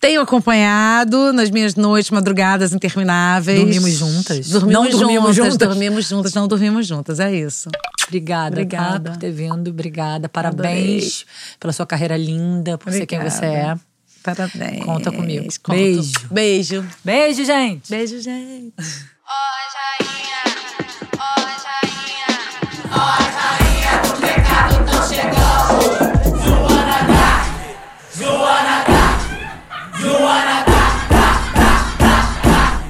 C: Tenho acompanhado nas minhas noites, madrugadas intermináveis.
A: Dormimos juntas?
C: Dormimos
A: Não dormimos juntas?
C: Dormimos juntas, não dormimos juntas, é isso.
A: Obrigada,
C: Obrigada.
A: tá, por ter vindo. Obrigada. Parabéns pela sua carreira linda, por ser quem você é.
C: Obrigada. Parabéns.
A: Conta comigo.
C: Conto.
A: Beijo.
C: Beijo.
A: Beijo, gente.
C: Beijo, gente.
D: Ó,